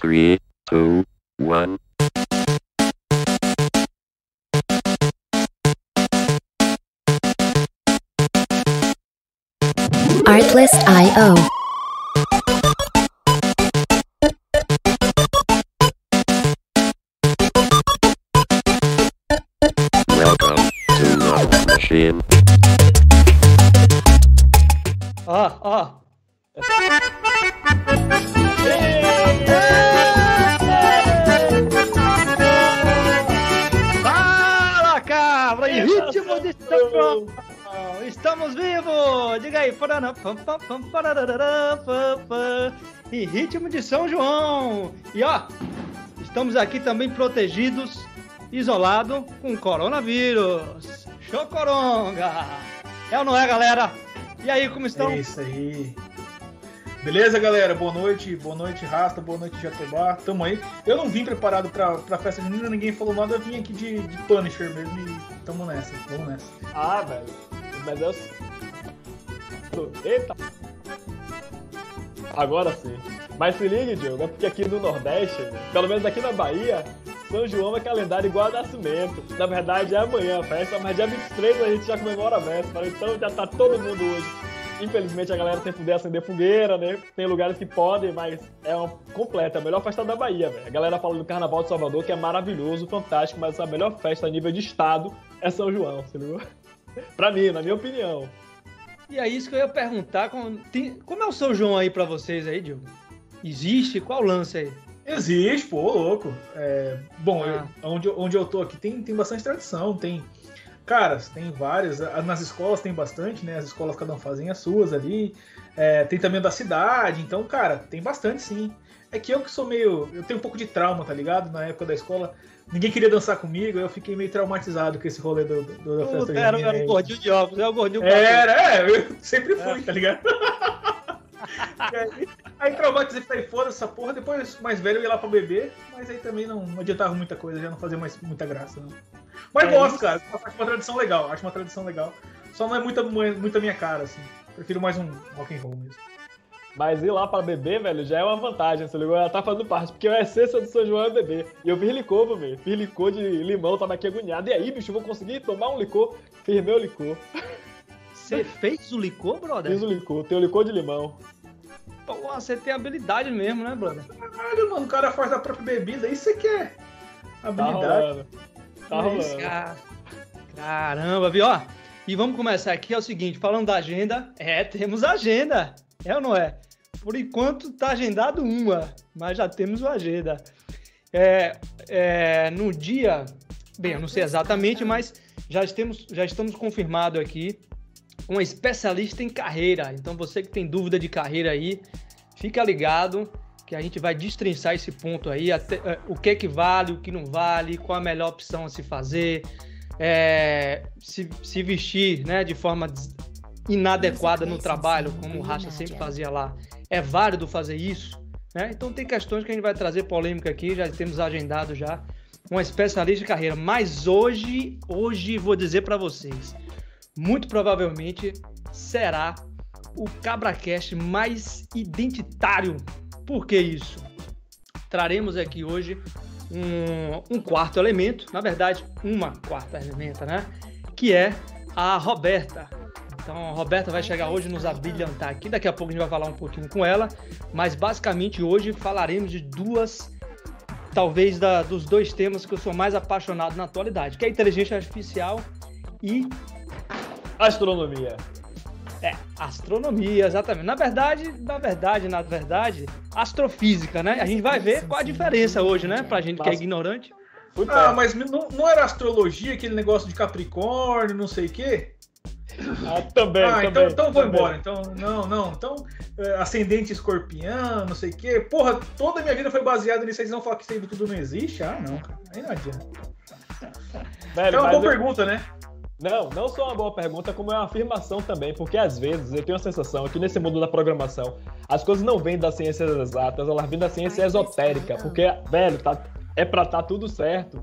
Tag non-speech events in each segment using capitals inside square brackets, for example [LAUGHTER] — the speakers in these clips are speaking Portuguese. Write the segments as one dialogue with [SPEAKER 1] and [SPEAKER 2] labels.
[SPEAKER 1] Three, two, one.
[SPEAKER 2] Artlist.io.
[SPEAKER 3] Em ritmo de São João! E ó, estamos aqui também protegidos, isolados com coronavírus! Chocoronga! É ou não é, galera? E aí, como estão?
[SPEAKER 4] É isso aí. Beleza, galera? Boa noite, boa noite, Rasta, boa noite, Jatobá. Tamo aí. Eu não vim preparado pra, pra festa junina, ninguém falou nada, eu vim aqui de, de Punisher mesmo e tamo nessa, vamos nessa.
[SPEAKER 5] Ah, velho. Mas eu. Eita! Agora sim. Mas se ligue, Diogo, é porque aqui no Nordeste, pelo menos aqui na Bahia, São João é calendário igual a nascimento. Na verdade é amanhã a festa, mas dia 23 a gente já comemora a véspera, então já tá todo mundo hoje. Infelizmente a galera sem poder acender fogueira, né? Tem lugares que podem, mas é uma completa, a melhor festa da Bahia, velho. A galera fala do Carnaval de Salvador, que é maravilhoso, fantástico, mas a melhor festa a nível de estado é São João, entendeu? [LAUGHS] pra mim, na minha opinião.
[SPEAKER 3] E é isso que eu ia perguntar. Como, tem- como é o São João aí pra vocês aí, Diogo? Existe? Qual o lance aí?
[SPEAKER 4] Existe, pô, louco. É, bom,
[SPEAKER 3] Ah.
[SPEAKER 4] eu- onde, eu- onde eu tô aqui tem, tem bastante tradição, tem. Caras, tem várias. Nas escolas tem bastante, né? As escolas cada um fazem as suas ali. É, tem também o da cidade, então, cara, tem bastante sim. É que eu que sou meio. Eu tenho um pouco de trauma, tá ligado? Na época da escola, ninguém queria dançar comigo, eu fiquei meio traumatizado com esse rolê do, do- da festa
[SPEAKER 3] Puta, era, era o gordinho de óculos, é o gordinho
[SPEAKER 4] Era, é, eu sempre fui, tá ligado? [LAUGHS] Aí, aí traumatizei, falei, foda essa porra, depois mais velho eu ia lá pra beber, mas aí também não, não adiantava muita coisa, já não fazia mais muita graça, não. Mas
[SPEAKER 3] É
[SPEAKER 4] gosto, cara, acho uma tradição legal, acho uma tradição legal. Só não é muita, muita minha cara, assim. Prefiro mais um rock and roll mesmo.
[SPEAKER 5] Mas ir lá pra beber, velho, já é uma vantagem, você ligou? Ela tá fazendo parte, porque a essência do São João é beber. E eu fiz licor, velho. Fiz licor de limão, tava aqui agoniado. E aí, bicho, vou conseguir tomar um licor? Fiz meu licor.
[SPEAKER 3] Você fez o licor, brother?
[SPEAKER 5] Fiz o licor, tem o licor de limão.
[SPEAKER 3] Pô, você tem habilidade mesmo, né, brother?
[SPEAKER 4] Caralho, mano, o cara faz da própria bebida, isso você quer.
[SPEAKER 5] Tá
[SPEAKER 4] Habilidade.
[SPEAKER 5] rolando. Tá
[SPEAKER 4] É
[SPEAKER 5] rolando.
[SPEAKER 4] isso,
[SPEAKER 3] Ca- Caramba, viu? Ó, e vamos começar aqui, é o seguinte, falando da agenda, é, temos agenda, é ou não é? Por enquanto tá agendado uma, mas já temos uma agenda. É, é, no dia, bem, eu não sei exatamente, mas já estamos, já estamos confirmado aqui uma especialista em carreira. Então você que tem dúvida de carreira aí, fica ligado que a gente vai destrinçar esse ponto aí, até, é, o que que vale, o que não vale, qual a melhor opção a se fazer, é, se, se vestir né, de forma inadequada no trabalho, como o Racha sempre fazia lá. É válido fazer isso? né? Então tem questões que a gente vai trazer polêmica aqui, já temos agendado já uma especialista de carreira. Mas hoje, hoje vou dizer para vocês, muito provavelmente será o CabraCast mais identitário. Por que isso? Traremos aqui hoje um, um quarto elemento, na verdade, uma quarta elementa, né? Que é a Roberta. Então, a Roberta vai chegar hoje nos abrilhantar aqui. Daqui a pouco a gente vai falar um pouquinho com ela. Mas basicamente hoje falaremos de duas, talvez da, dos dois temas que eu sou mais apaixonado na atualidade, que é a inteligência artificial e
[SPEAKER 5] Astronomia.
[SPEAKER 3] é, astronomia, exatamente. Na verdade, na verdade, na verdade, astrofísica, né? A gente vai ver qual a diferença hoje, né? Pra gente que é ignorante.
[SPEAKER 5] Puta,
[SPEAKER 4] Ah, mas não, não era astrologia, aquele negócio de Capricórnio, não sei o quê?
[SPEAKER 5] Ah, também,
[SPEAKER 4] ah,
[SPEAKER 5] também.
[SPEAKER 4] então, então vou embora. Então, não, não. Então, é, ascendente escorpião, não sei o quê. Porra, toda a minha vida foi baseada nisso. Aí Vocês vão falar que isso aí tudo não existe? Ah, não, cara. Aí não adianta.
[SPEAKER 5] Velho,
[SPEAKER 4] É uma boa
[SPEAKER 5] eu-
[SPEAKER 4] pergunta, né?
[SPEAKER 5] Não, não só uma boa pergunta, como é uma afirmação também, porque às vezes eu tenho a sensação que nesse mundo da programação, as coisas não vêm das ciências exatas, elas vêm da ciência esotérica, porque, velho, tá, é pra tá tudo certo.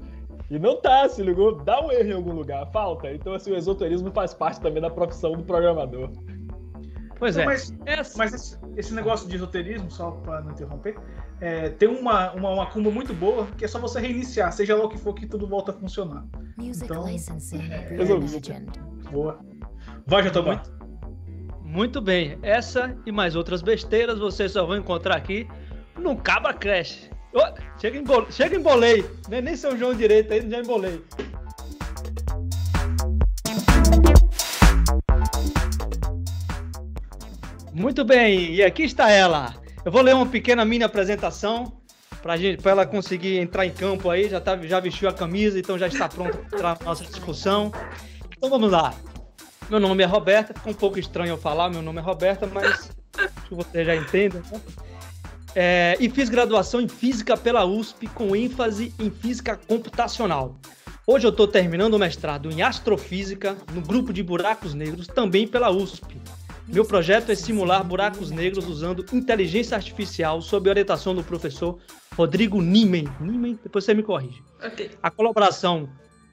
[SPEAKER 5] E não tá, se ligou? Dá um erro em algum lugar, falta. Então, assim, o esoterismo faz parte também da profissão do programador.
[SPEAKER 3] Pois
[SPEAKER 4] Não,
[SPEAKER 3] é.
[SPEAKER 4] Mas,
[SPEAKER 3] Essa-
[SPEAKER 4] mas esse, esse negócio de roteirismo, só para não interromper, é, tem uma, uma, uma cumba muito boa que é só você reiniciar, seja lá o que for, que tudo volta a funcionar.
[SPEAKER 2] Music
[SPEAKER 4] Então,
[SPEAKER 2] licensing
[SPEAKER 5] resolvido.
[SPEAKER 4] Boa. Vai, Jatobá.
[SPEAKER 3] Muito bem. Essa e mais outras besteiras vocês só vão encontrar aqui no Cabra Crash. Chega, em bol... chega embolei. Nem, nem São João direito aí, já embolei. Muito bem, e aqui está ela. Eu vou ler uma pequena mini apresentação para ela conseguir entrar em campo aí. Já, tá, já vestiu a camisa, então já está pronta para na nossa discussão. Então vamos lá. Meu nome é Roberta, ficou um pouco estranho eu falar, meu nome é Roberta, mas que você já entende. Né? É, e fiz graduação em Física pela USP, com ênfase em Física Computacional. Hoje eu estou terminando o mestrado em Astrofísica, no grupo de buracos negros, também pela USP. Meu projeto é simular buracos negros usando inteligência artificial sob orientação do professor Rodrigo Niemen. Niemen, depois você me corrige.
[SPEAKER 6] Ok.
[SPEAKER 3] A colaboração,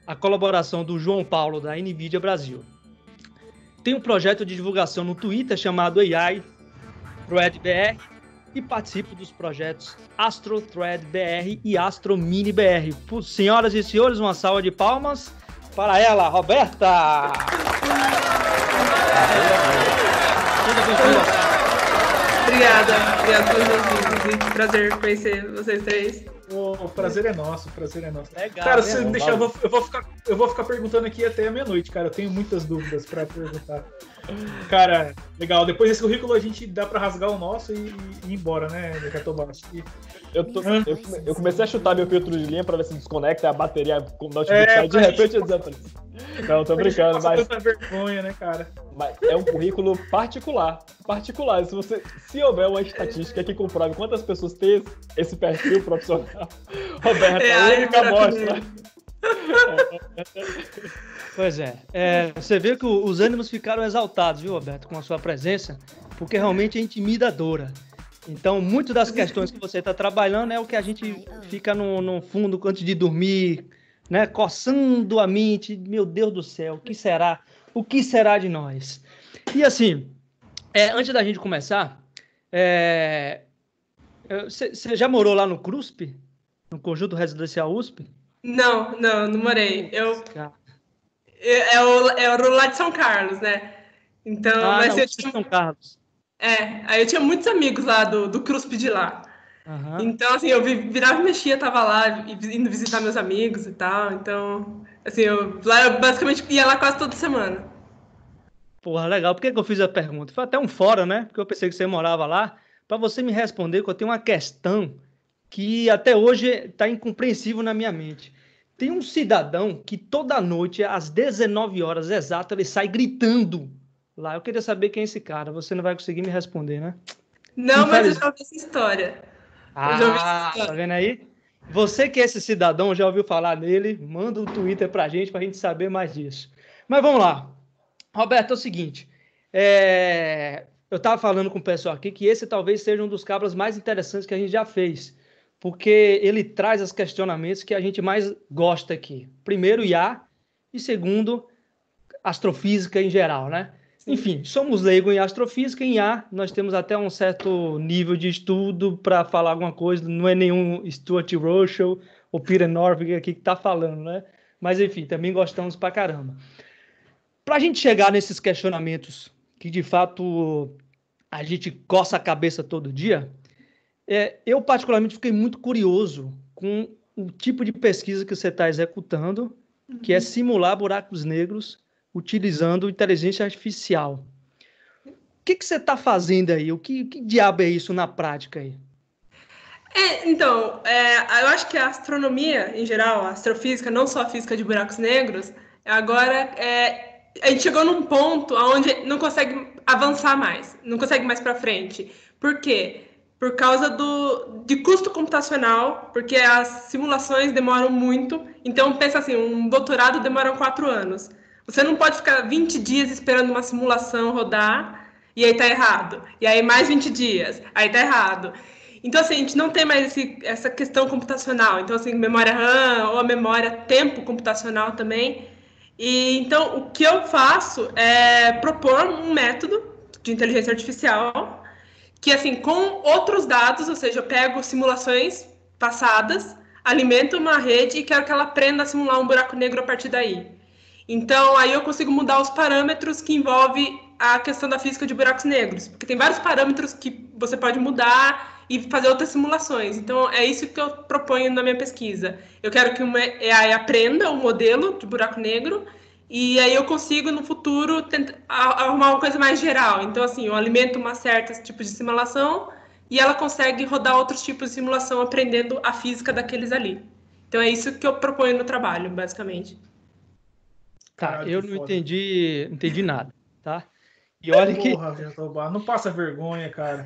[SPEAKER 3] a colaboração do João Paulo da NVIDIA Brasil. Tem um projeto de divulgação no Twitter chamado AI Thread BR e participo dos projetos Astro Thread BR e Astro Mini BR. Senhoras e senhores, uma salva de palmas para ela, Roberta!
[SPEAKER 6] Obrigada. Obrigada e Prazer conhecer vocês três.
[SPEAKER 4] O prazer é nosso, o prazer é nosso.
[SPEAKER 3] Legal,
[SPEAKER 4] Cara,
[SPEAKER 3] né?
[SPEAKER 4] se me deixar, eu vou, eu, vou ficar, eu vou ficar perguntando aqui até a meia-noite, cara. Eu tenho muitas dúvidas pra perguntar. Cara, legal. Depois desse currículo a gente dá pra rasgar o nosso e, e ir embora, né, que-
[SPEAKER 5] Eu, tô- eu, come- eu comecei a chutar meu filtro de linha pra ver se desconecta a bateria com o notebook
[SPEAKER 4] É,
[SPEAKER 5] sai de repente desaparece. Não, tô brincando, mas,
[SPEAKER 4] tanta vergonha, né, cara?
[SPEAKER 5] mas é um currículo particular. Particular. Se, você, se houver uma estatística que comprove quantas pessoas têm esse, perfil profissional, [LAUGHS] Roberta,
[SPEAKER 6] É,
[SPEAKER 5] a única amostra.
[SPEAKER 3] Pois é. É, Você vê que os ânimos ficaram exaltados, viu, Roberto, com a sua presença, porque realmente é intimidadora. Então, muito das questões que você está trabalhando é o que a gente fica no, no fundo antes de dormir, né? Coçando a mente. Meu Deus do céu, o que será? O que será de nós? E assim, é, antes da gente começar, é, é, você você já morou lá no CRUSP? No Conjunto Residencial USP?
[SPEAKER 6] Não, não, não morei. Eu, o, é o lá de São Carlos, né? Então,
[SPEAKER 3] Ah,
[SPEAKER 6] mas
[SPEAKER 3] não,
[SPEAKER 6] eu tinha,
[SPEAKER 3] São Carlos.
[SPEAKER 6] é, aí eu tinha muitos amigos lá do, do CRUSP de lá.
[SPEAKER 3] Aham.
[SPEAKER 6] Então, assim, eu vi- virava e mexia, tava lá, indo visitar meus amigos e tal. Então, assim, eu, lá eu basicamente ia lá quase toda semana.
[SPEAKER 3] Porra, legal. Por que, que eu fiz a pergunta? Foi até um fora, né? Porque eu pensei que você morava lá. Para você me responder, que eu tenho uma questão que até hoje está incompreensível na minha mente. Tem um cidadão que toda noite, às 19 horas exatas, ele sai gritando lá. Eu queria saber quem é esse cara. Você não vai conseguir me responder, né?
[SPEAKER 6] Não, mas eu já ouvi essa história. Eu já ouvi essa
[SPEAKER 3] Ah,
[SPEAKER 6] história.
[SPEAKER 3] tá vendo aí? Você que é esse cidadão, já ouviu falar nele? Manda um Twitter pra gente, pra gente saber mais disso. Mas vamos lá. Roberto, é o seguinte. é, Eu tava falando com o pessoal aqui que esse talvez seja um dos cabras mais interessantes que a gente já fez. Porque ele traz os questionamentos que a gente mais gosta aqui. Primeiro, IA. E segundo, astrofísica em geral, né? Enfim, somos leigos em astrofísica, em IA, nós temos até um certo nível de estudo para falar alguma coisa, não é nenhum Stuart Russell ou Peter Norvig aqui que está falando, né? Mas enfim, também gostamos pra caramba. Para a gente chegar nesses questionamentos que de fato a gente coça a cabeça todo dia, é, eu particularmente fiquei muito curioso com o tipo de pesquisa que você está executando, que é simular buracos negros utilizando inteligência artificial. O que, que você está fazendo aí? O que, que diabo é isso na prática aí?
[SPEAKER 6] É, então, é, eu acho que a astronomia, em geral, a astrofísica, não só a física de buracos negros, agora é, a gente chegou num ponto onde não consegue avançar mais, não consegue mais para frente. Por quê? Por causa do, de custo computacional, porque as simulações demoram muito. Então, pensa assim, um doutorado demora quatro anos. Você não pode ficar 20 dias esperando uma simulação rodar e aí tá errado. E aí mais 20 dias, aí tá errado. Então, assim, a gente não tem mais esse, essa questão computacional. Então, assim, memória RAM ou a memória tempo computacional também. E então, o que eu faço é propor um método de inteligência artificial, que assim, com outros dados, ou seja, eu pego simulações passadas, alimento uma rede e quero que ela aprenda a simular um buraco negro a partir daí. Então, aí eu consigo mudar os parâmetros que envolve a questão da física de buracos negros, porque tem vários parâmetros que você pode mudar e fazer outras simulações. Então, é isso que eu proponho na minha pesquisa. Eu quero que uma AI aprenda o um modelo de buraco negro e aí eu consigo, no futuro, tentar, arrumar uma coisa mais geral. Então, assim, eu alimento uma certa tipo de simulação e ela consegue rodar outros tipos de simulação aprendendo a física daqueles ali. Então, é isso que eu proponho no trabalho, basicamente.
[SPEAKER 3] Tá, Caralho, eu não entendi, entendi nada, tá? E olha que.
[SPEAKER 4] Porra, não passa vergonha, cara.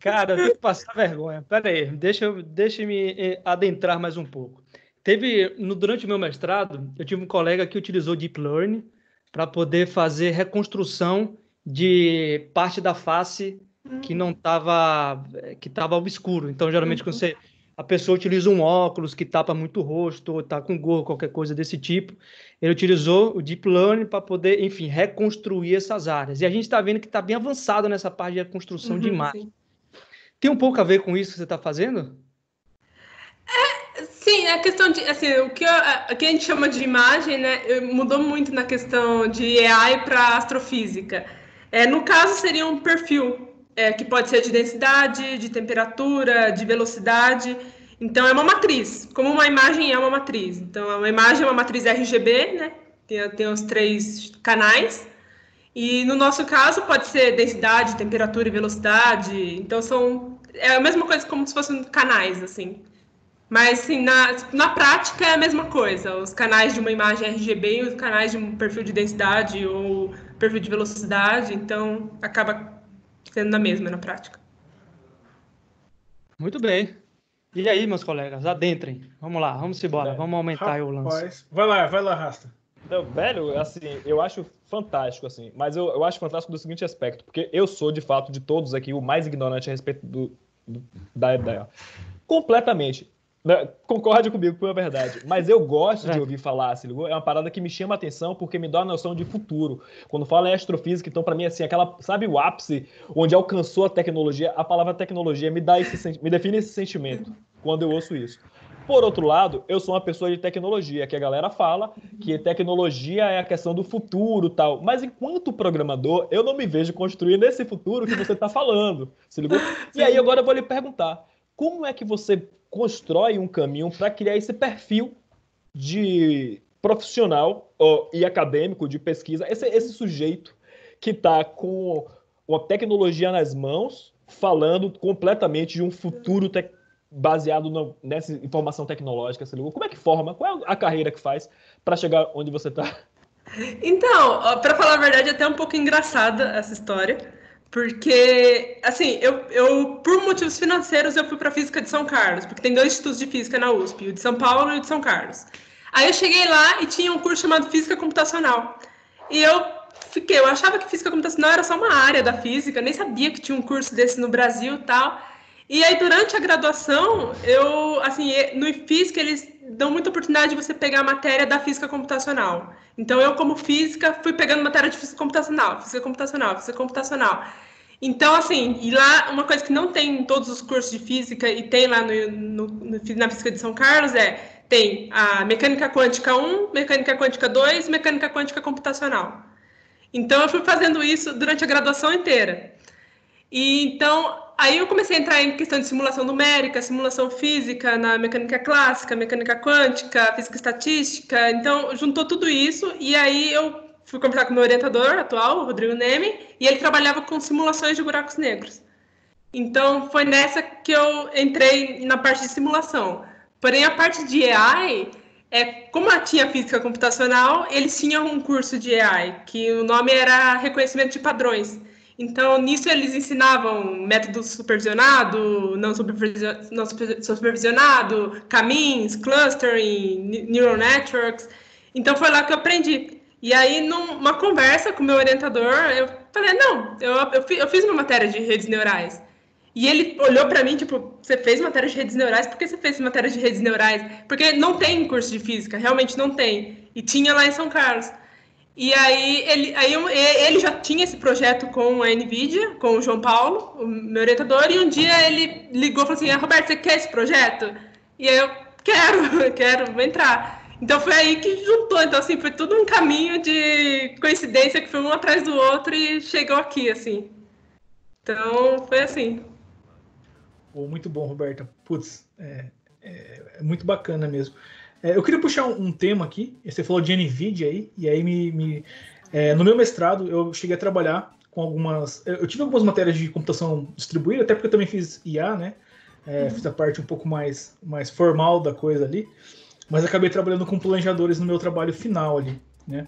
[SPEAKER 3] Cara, eu tenho que passar vergonha. Pera aí, deixa, eu, deixa me eh, adentrar mais um pouco. Teve, no, durante o meu mestrado, eu tive um colega que utilizou Deep Learning para poder fazer reconstrução de parte da face que não estava que estava obscuro. Então, geralmente, uhum. quando você, a pessoa utiliza um óculos que tapa muito o rosto, ou está com gorro, qualquer coisa desse tipo, ele utilizou o Deep Learning para poder, enfim, reconstruir essas áreas. E a gente está vendo que está bem avançado nessa parte de reconstrução uhum, de imagem. Sim. Tem um pouco a ver com isso que você está fazendo?
[SPEAKER 6] É, sim, a questão de, assim, o que, a, que a gente chama de imagem, né, mudou muito na questão de AI para astrofísica. É, no caso, seria um perfil, é, que pode ser de densidade, de temperatura, de velocidade. Então, é uma matriz, como uma imagem é uma matriz. Então, uma imagem é uma matriz RGB, né? Tem, tem os três canais. E no nosso caso, pode ser densidade, temperatura e velocidade. Então, são. É a mesma coisa como se fossem canais, assim. Mas, assim, na, na prática é a mesma coisa. Os canais de uma imagem RGB e os canais de um perfil de densidade ou perfil de velocidade. Então, acaba sendo na mesma na prática.
[SPEAKER 3] Muito bem. E aí, meus colegas, adentrem. Vamos lá, vamos embora, vamos aumentar Rapaz, o lance.
[SPEAKER 4] Vai lá, vai lá, Rasta.
[SPEAKER 5] Não, velho, assim, eu acho fantástico, assim, mas eu, eu acho fantástico do seguinte aspecto, porque eu sou, de fato, de todos aqui, o mais ignorante a respeito do, do da ideia. Completamente. Concorde comigo, foi a verdade. Mas eu gosto de é. ouvir falar, se ligou? É uma parada que me chama a atenção porque me dá uma noção de futuro. Quando fala em astrofísica, então, para mim, assim, aquela, sabe, o ápice onde alcançou a tecnologia, a palavra tecnologia me dá esse me define esse sentimento quando eu ouço isso. Por outro lado, eu sou uma pessoa de tecnologia, que a galera fala que tecnologia é a questão do futuro tal. Mas enquanto programador, eu não me vejo construir nesse futuro que você está falando. Se ligou? E aí agora eu vou lhe perguntar: como é que você constrói um caminho para criar esse perfil de profissional e acadêmico de pesquisa, esse, esse sujeito que está com uma tecnologia nas mãos, falando completamente de um futuro baseado no, nessa informação tecnológica. Como é que forma? Qual é a carreira que faz para chegar onde você está?
[SPEAKER 6] Então, para falar a verdade, é até um pouco engraçada essa história porque, assim, eu, eu, por motivos financeiros, eu fui para Física de São Carlos, porque tem dois institutos de física na USP, o de São Paulo e o de São Carlos. Aí eu cheguei lá e tinha um curso chamado Física Computacional. E eu fiquei, eu achava que Física Computacional era só uma área da física, nem sabia que tinha um curso desse no Brasil e tal. E aí, durante a graduação, eu, assim, no IFISC, eles dão muita oportunidade de você pegar a matéria da física computacional. Então, eu, como física, fui pegando matéria de física computacional, física computacional, física computacional. Então, assim, e lá, uma coisa que não tem em todos os cursos de física e tem lá no, no, no, na Física de São Carlos é, tem a mecânica quântica 1, mecânica quântica 2, mecânica quântica computacional. Então, eu fui fazendo isso durante a graduação inteira. E, então, Aí eu comecei a entrar em questão de simulação numérica, simulação física na mecânica clássica, mecânica quântica, física estatística. Então, juntou tudo isso e aí eu fui conversar com meu orientador atual, o Rodrigo Neme, e ele trabalhava com simulações de buracos negros. Então, foi nessa que eu entrei na parte de simulação. Porém, a parte de AI, é, como tinha física computacional, eles tinham um curso de AI, que o nome era reconhecimento de padrões. Então, nisso eles ensinavam método supervisionado, não, supervisionado, não supervisionado, caminhos, clustering, neural networks. Então, foi lá que eu aprendi. E aí, numa conversa com o meu orientador, eu falei, não, eu, eu, eu fiz uma matéria de redes neurais. E ele olhou para mim, tipo, você fez matéria de redes neurais? Por que você fez matéria de redes neurais? Porque não tem curso de física, realmente não tem. E tinha lá em São Carlos. E aí ele, aí ele já tinha esse projeto com a NVIDIA, com o João Paulo, o meu orientador, e um dia ele ligou e falou assim, ah, Roberto, você quer esse projeto? E aí eu, quero, [LAUGHS] quero, vou entrar. Então foi aí que juntou, então assim, foi tudo um caminho de coincidência que foi um atrás do outro e chegou aqui, assim. Então foi assim.
[SPEAKER 4] Pô, muito bom, Roberta. Putz, é, é- é muito bacana mesmo. É, eu queria puxar um, um tema aqui. Você falou de NVIDIA aí, e aí me. me- é, no meu mestrado, eu cheguei a trabalhar com algumas. Eu tive algumas matérias de computação distribuída, até porque eu também fiz IA, né? É, Fiz a parte um pouco mais, mais formal da coisa ali. Mas acabei trabalhando com planejadores no meu trabalho final ali, né?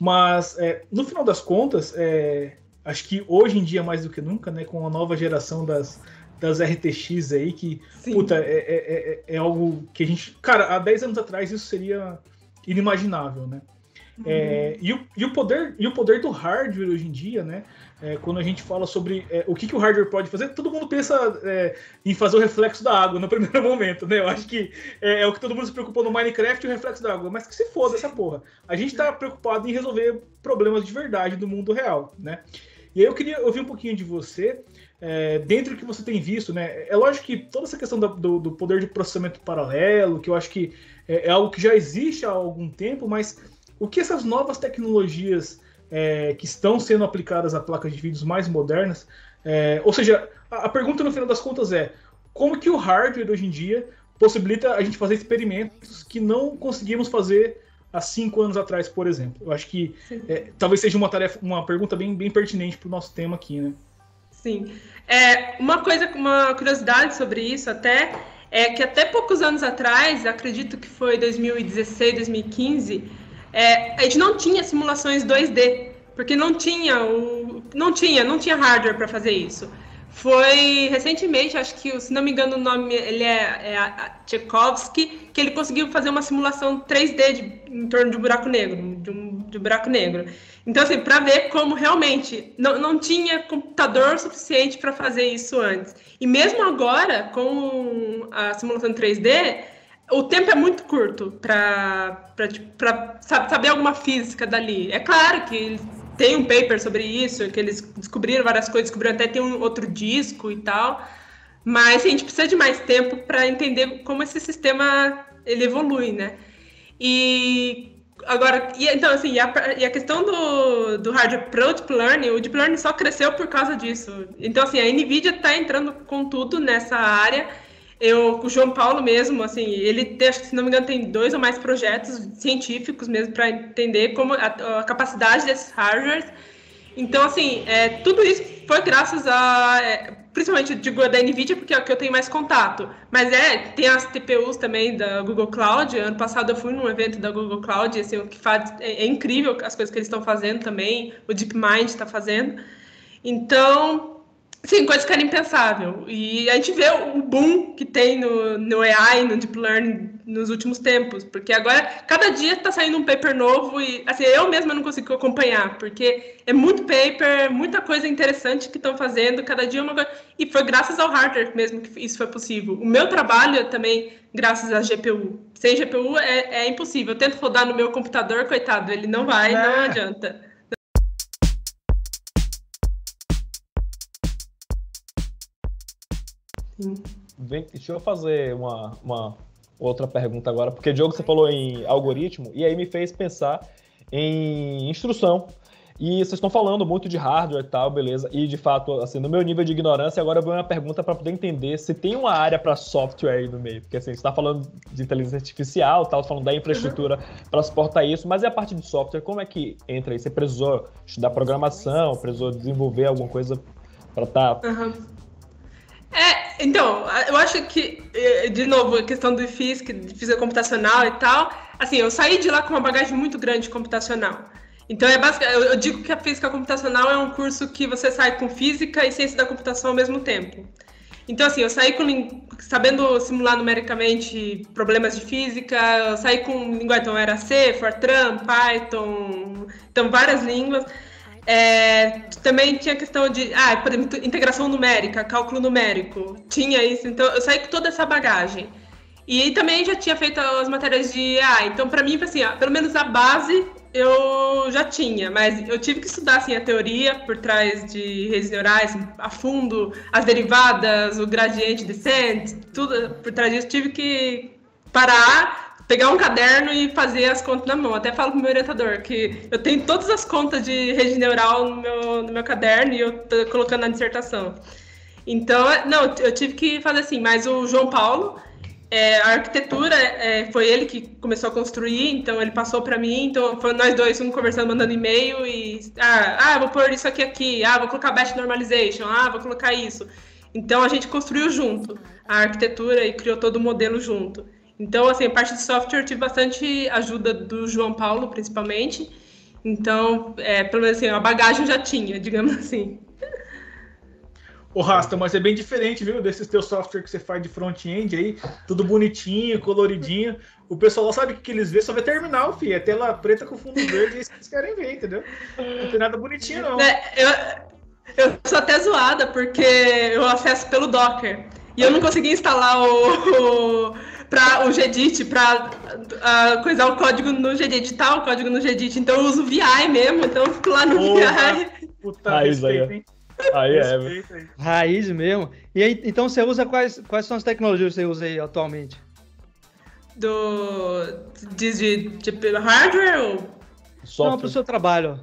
[SPEAKER 4] Mas, é, no final das contas, é, acho que hoje em dia, mais do que nunca, né? Com a nova geração das, das RTX aí, que
[SPEAKER 6] Sim.
[SPEAKER 4] Puta, é, é, é, é algo que a gente. Cara, há 10 anos atrás isso seria inimaginável, né? É, e, o, e, o poder, e o poder do hardware hoje em dia, né? É, quando a gente fala sobre é, o que, que o hardware pode fazer, todo mundo pensa é, em fazer o reflexo da água no [LAUGHS] primeiro momento, né? Eu acho que é, é o que todo mundo se preocupou no Minecraft, o reflexo da água. Mas que se foda essa porra. A gente tá preocupado em resolver problemas de verdade do mundo real, né? E aí eu queria ouvir um pouquinho de você, é, dentro do que você tem visto, né? É lógico que toda essa questão da- do, do poder de processamento paralelo, que eu acho que é, é algo que já existe há algum tempo, mas o que essas novas tecnologias é, que estão sendo aplicadas a placas de vídeos mais modernas, é, ou seja, a, a pergunta no final das contas é como que o hardware hoje em dia possibilita a gente fazer experimentos que não conseguimos fazer há cinco anos atrás, por exemplo. Eu acho que é, talvez seja uma tarefa, uma pergunta bem, bem pertinente para o nosso tema aqui, né?
[SPEAKER 6] Sim. É, uma coisa, uma curiosidade sobre isso até, é que até poucos anos atrás, acredito que foi 2016, 2015, é, a gente não tinha simulações 2D, porque não tinha o, não tinha, não tinha hardware para fazer isso. Foi recentemente, acho que, se não me engano, o nome ele é, é Tchaikovsky, que ele conseguiu fazer uma simulação 3D de- em torno de um buraco negro, de um, de um buraco negro. Então, assim, para ver como realmente não, não tinha computador suficiente para fazer isso antes. E mesmo agora, com a simulação 3D, o tempo é muito curto para saber alguma física dali. É claro que tem um paper sobre isso, que eles descobriram várias coisas, descobriram até tem um outro disco e tal. Mas a gente precisa de mais tempo para entender como esse sistema ele evolui, né? E agora, e, então assim, e a, e a questão do, do hardware para o Deep Learning, o Deep Learning só cresceu por causa disso. Então assim, a NVIDIA está entrando com tudo nessa área. Eu, o João Paulo mesmo, assim, ele tem, se não me engano, tem dois ou mais projetos científicos mesmo para entender como a, a capacidade desses hardwares. Então, assim, é, tudo isso foi graças a, é, principalmente da NVIDIA, porque é o que eu tenho mais contato. Mas é, tem as TPUs também da Google Cloud. Ano passado eu fui num evento da Google Cloud, assim, o que faz é, é incrível as coisas que eles estão fazendo também. O DeepMind está fazendo. Então, Sim, coisa que era impensável. E a gente vê o boom que tem no, no AI, no Deep Learning nos últimos tempos. Porque agora, cada dia está saindo um paper novo e, assim, eu mesma não consigo acompanhar, porque é muito paper, muita coisa interessante que estão fazendo, cada dia uma coisa. E foi graças ao hardware mesmo que isso foi possível. O meu trabalho é também graças à GPU. Sem GPU é, é impossível. Eu tento rodar no meu computador, coitado, ele não vai, não
[SPEAKER 4] Ah.
[SPEAKER 6] adianta.
[SPEAKER 5] Vem, deixa eu fazer uma, uma outra pergunta agora, porque Diogo, você falou em algoritmo, e aí me fez pensar em instrução. E vocês estão falando muito de hardware e tal, beleza? E de fato, assim, no meu nível de ignorância, agora eu vou uma pergunta para poder entender se tem uma área para software aí no meio. Porque assim, você está falando de inteligência artificial, tal, falando da infraestrutura para suportar isso, mas e a parte de software, como é que entra aí? Você precisou estudar programação, precisou desenvolver alguma coisa para estar. Tá...
[SPEAKER 6] Uhum. É, então, eu acho que, de novo, a questão do física, de física computacional e tal, assim, eu saí de lá com uma bagagem muito grande computacional. Então, é basicamente, eu digo que a física computacional é um curso que você sai com física e ciência da computação ao mesmo tempo. Então, assim, eu saí com, sabendo simular numericamente problemas de física, eu saí com linguagem, então era C, Fortran, Python, então várias línguas. É, também tinha questão de, ah, por exemplo, integração numérica, cálculo numérico, tinha isso, então eu saí com toda essa bagagem. E também já tinha feito as matérias de, ah, então para mim, assim, ó, pelo menos a base eu já tinha, mas eu tive que estudar assim, a teoria por trás de redes neurais a fundo, as derivadas, o gradiente descent, tudo por trás disso. Tive que parar, pegar um caderno e fazer as contas na mão. Até falo pro meu orientador que eu tenho todas as contas de rede neural no meu, no meu caderno e eu tô colocando na dissertação. Então, não, eu tive que fazer assim, mas o João Paulo, é, a arquitetura é, foi ele que começou a construir, então ele passou para mim, então foi nós dois, um conversando, mandando e-mail e ah, ah, vou pôr isso aqui aqui, ah, vou colocar batch normalization, ah, vou colocar isso. Então a gente construiu junto a arquitetura e criou todo o modelo junto. Então, assim, a parte de software eu tive bastante ajuda do João Paulo, principalmente. Então, é, pelo menos assim, a bagagem já tinha, [LAUGHS] digamos assim.
[SPEAKER 4] Ô Rasta, mas é bem diferente, viu? Desses teus software que você faz de front-end aí, tudo bonitinho, coloridinho. O pessoal sabe que eles vê só vê terminal, filho. É tela preta com fundo verde, é isso que eles querem ver, entendeu? Não tem nada bonitinho, não.
[SPEAKER 6] É, eu, eu sou até zoada, porque eu acesso pelo Docker. E eu não consegui instalar o, o para o Gedit, para uh, coisar o código no Gedit, editar o código no Gedit. Então eu uso VI mesmo, então eu fico lá no
[SPEAKER 4] Porra,
[SPEAKER 6] VI.
[SPEAKER 4] Puta
[SPEAKER 5] Raiz aí,
[SPEAKER 4] respeito, hein?
[SPEAKER 5] Aí é,
[SPEAKER 4] Respeito.
[SPEAKER 3] Raiz mesmo. E aí, então você usa quais, quais são as tecnologias que você usa aí atualmente?
[SPEAKER 6] Do. De, de, de hardware ou.
[SPEAKER 3] Não, pro
[SPEAKER 5] software.
[SPEAKER 3] seu trabalho.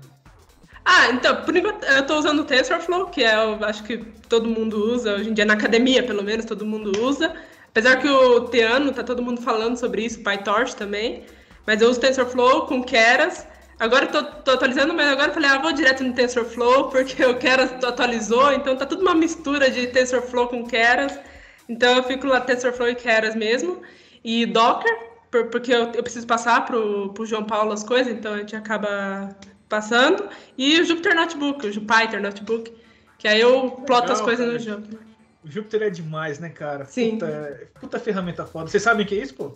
[SPEAKER 6] Ah, então, por enquanto eu tô usando o TensorFlow, que é, eu acho que todo mundo usa, hoje em dia na academia, pelo menos, todo mundo usa. Apesar que o Teano, tá todo mundo falando sobre isso, PyTorch também. Mas eu uso TensorFlow com Keras. Agora eu tô, tô atualizando, mas agora eu falei, ah, vou direto no TensorFlow, [LAUGHS] porque o Keras atualizou, então tá tudo uma mistura de TensorFlow com Keras. Então eu fico lá TensorFlow e Keras mesmo. E Docker, por- porque eu, eu preciso passar pro, pro João Paulo as coisas, então a gente acaba passando. E o Jupyter Notebook, o Jupyter Notebook, que aí eu ploto as
[SPEAKER 4] Legal,
[SPEAKER 6] coisas
[SPEAKER 4] cara.
[SPEAKER 6] no Jupyter.
[SPEAKER 4] O Júpiter é demais, né, cara?
[SPEAKER 6] Sim.
[SPEAKER 4] Puta, puta ferramenta foda. Vocês sabem o que é isso, pô?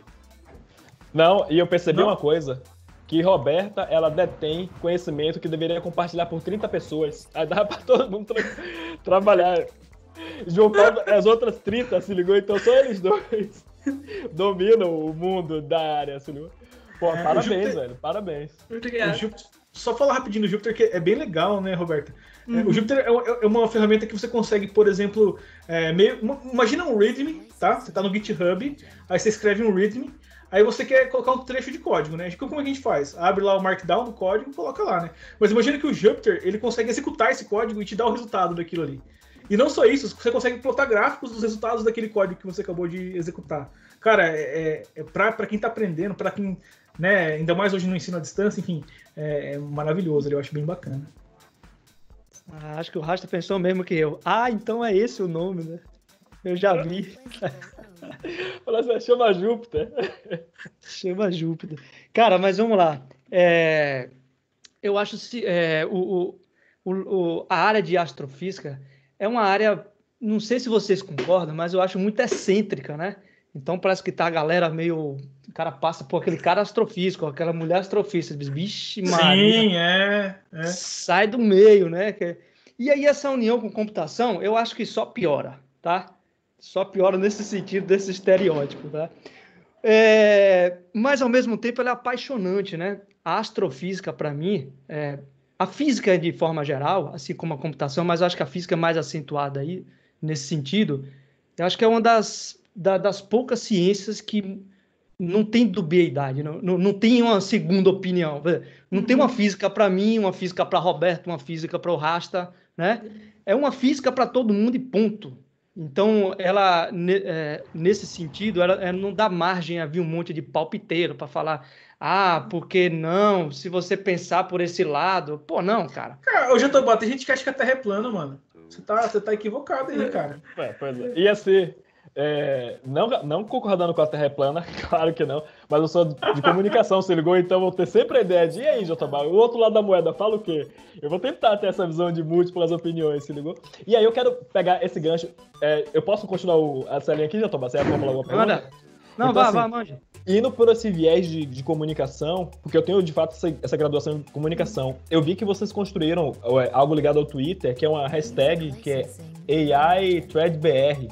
[SPEAKER 5] Não, e eu percebi
[SPEAKER 4] Não?
[SPEAKER 5] uma coisa. Que Roberta, ela detém conhecimento que deveria compartilhar por 30 pessoas. Aí dá pra todo mundo tra- [LAUGHS] trabalhar. Paulo, as outras 30 se ligou, então só eles dois [LAUGHS] dominam o mundo da área, se ligou? Pô,
[SPEAKER 4] É,
[SPEAKER 5] parabéns,
[SPEAKER 4] Júpiter-
[SPEAKER 5] velho, parabéns.
[SPEAKER 6] Muito
[SPEAKER 4] O
[SPEAKER 6] obrigada.
[SPEAKER 4] Júpiter- só falar rapidinho do Júpiter, que é bem legal, né, Roberta? É,
[SPEAKER 6] Uhum.
[SPEAKER 4] O Júpiter é, é uma ferramenta que você consegue, por exemplo, é, meio, imagina um README, tá? Você tá no GitHub, aí você escreve um README, aí você quer colocar um trecho de código, né? Como é que a gente faz? Abre lá o Markdown do código e coloca lá, né? Mas imagina que o Jupyter, ele consegue executar esse código e te dar o resultado daquilo ali. E não só isso, você consegue plotar gráficos dos resultados daquele código que você acabou de executar. Cara, é, é, pra quem tá aprendendo, pra quem, né, ainda mais hoje no ensino à distância, enfim, é, é maravilhoso, eu acho bem bacana.
[SPEAKER 3] Ah, acho que o Rasta pensou mesmo que eu. Ah, então é esse o nome, né? Eu já vi. [LAUGHS]
[SPEAKER 5] Falou assim, chama Júpiter. [LAUGHS]
[SPEAKER 3] Chama Júpiter. Cara, mas vamos lá. É, eu acho se é, o, o, o- a área de astrofísica é uma área, não sei se vocês concordam, mas eu acho muito excêntrica, né? Então parece que tá a galera meio. O cara passa por aquele cara astrofísico, aquela mulher astrofísica. Vixe, Maria.
[SPEAKER 4] Sim, é, é.
[SPEAKER 3] sai do meio, né? Que- E aí essa união com computação, eu acho que só piora, tá? Só piora nesse sentido desse estereótipo, tá? É, mas ao mesmo tempo ela é apaixonante, né? A astrofísica para mim, é, a física de forma geral, assim como a computação, mas eu acho que a física é mais acentuada aí nesse sentido. Eu acho que é uma das, da- das poucas ciências que não tem dubiedade, não, não, não tem uma segunda opinião. Não tem uma física para mim, uma física para Roberto, uma física para o Rasta, né? É uma física para todo mundo e ponto. Então, ela, é, nesse sentido, ela, ela não dá margem a vir um monte de palpiteiro para falar, ah, porque não? Se você pensar por esse lado, pô, não, cara.
[SPEAKER 4] Cara, ô Jatobá, tem gente que acha que a Terra é plana, mano. Você tá, você tá equivocado aí, cara.
[SPEAKER 5] É, pois é. Ia ser. É, não, não concordando com a Terra é plana, [LAUGHS] claro que não, mas eu sou de, de comunicação, se ligou? Então vou ter sempre a ideia de, e aí, Jotobá, o outro lado da moeda fala o quê? Eu vou tentar ter essa visão de múltiplas opiniões, se ligou? E aí eu quero pegar esse gancho. é, eu posso continuar o, essa linha aqui, Jotobá? Você formular alguma pergunta?
[SPEAKER 3] Manda. Não,
[SPEAKER 5] Então,
[SPEAKER 3] vá,
[SPEAKER 5] assim,
[SPEAKER 3] vá, mande.
[SPEAKER 5] Indo por esse viés de, de comunicação, porque eu tenho de fato essa, essa graduação em comunicação, eu vi que vocês construíram é, algo ligado ao Twitter, que é uma hashtag que é AI ThreadBR.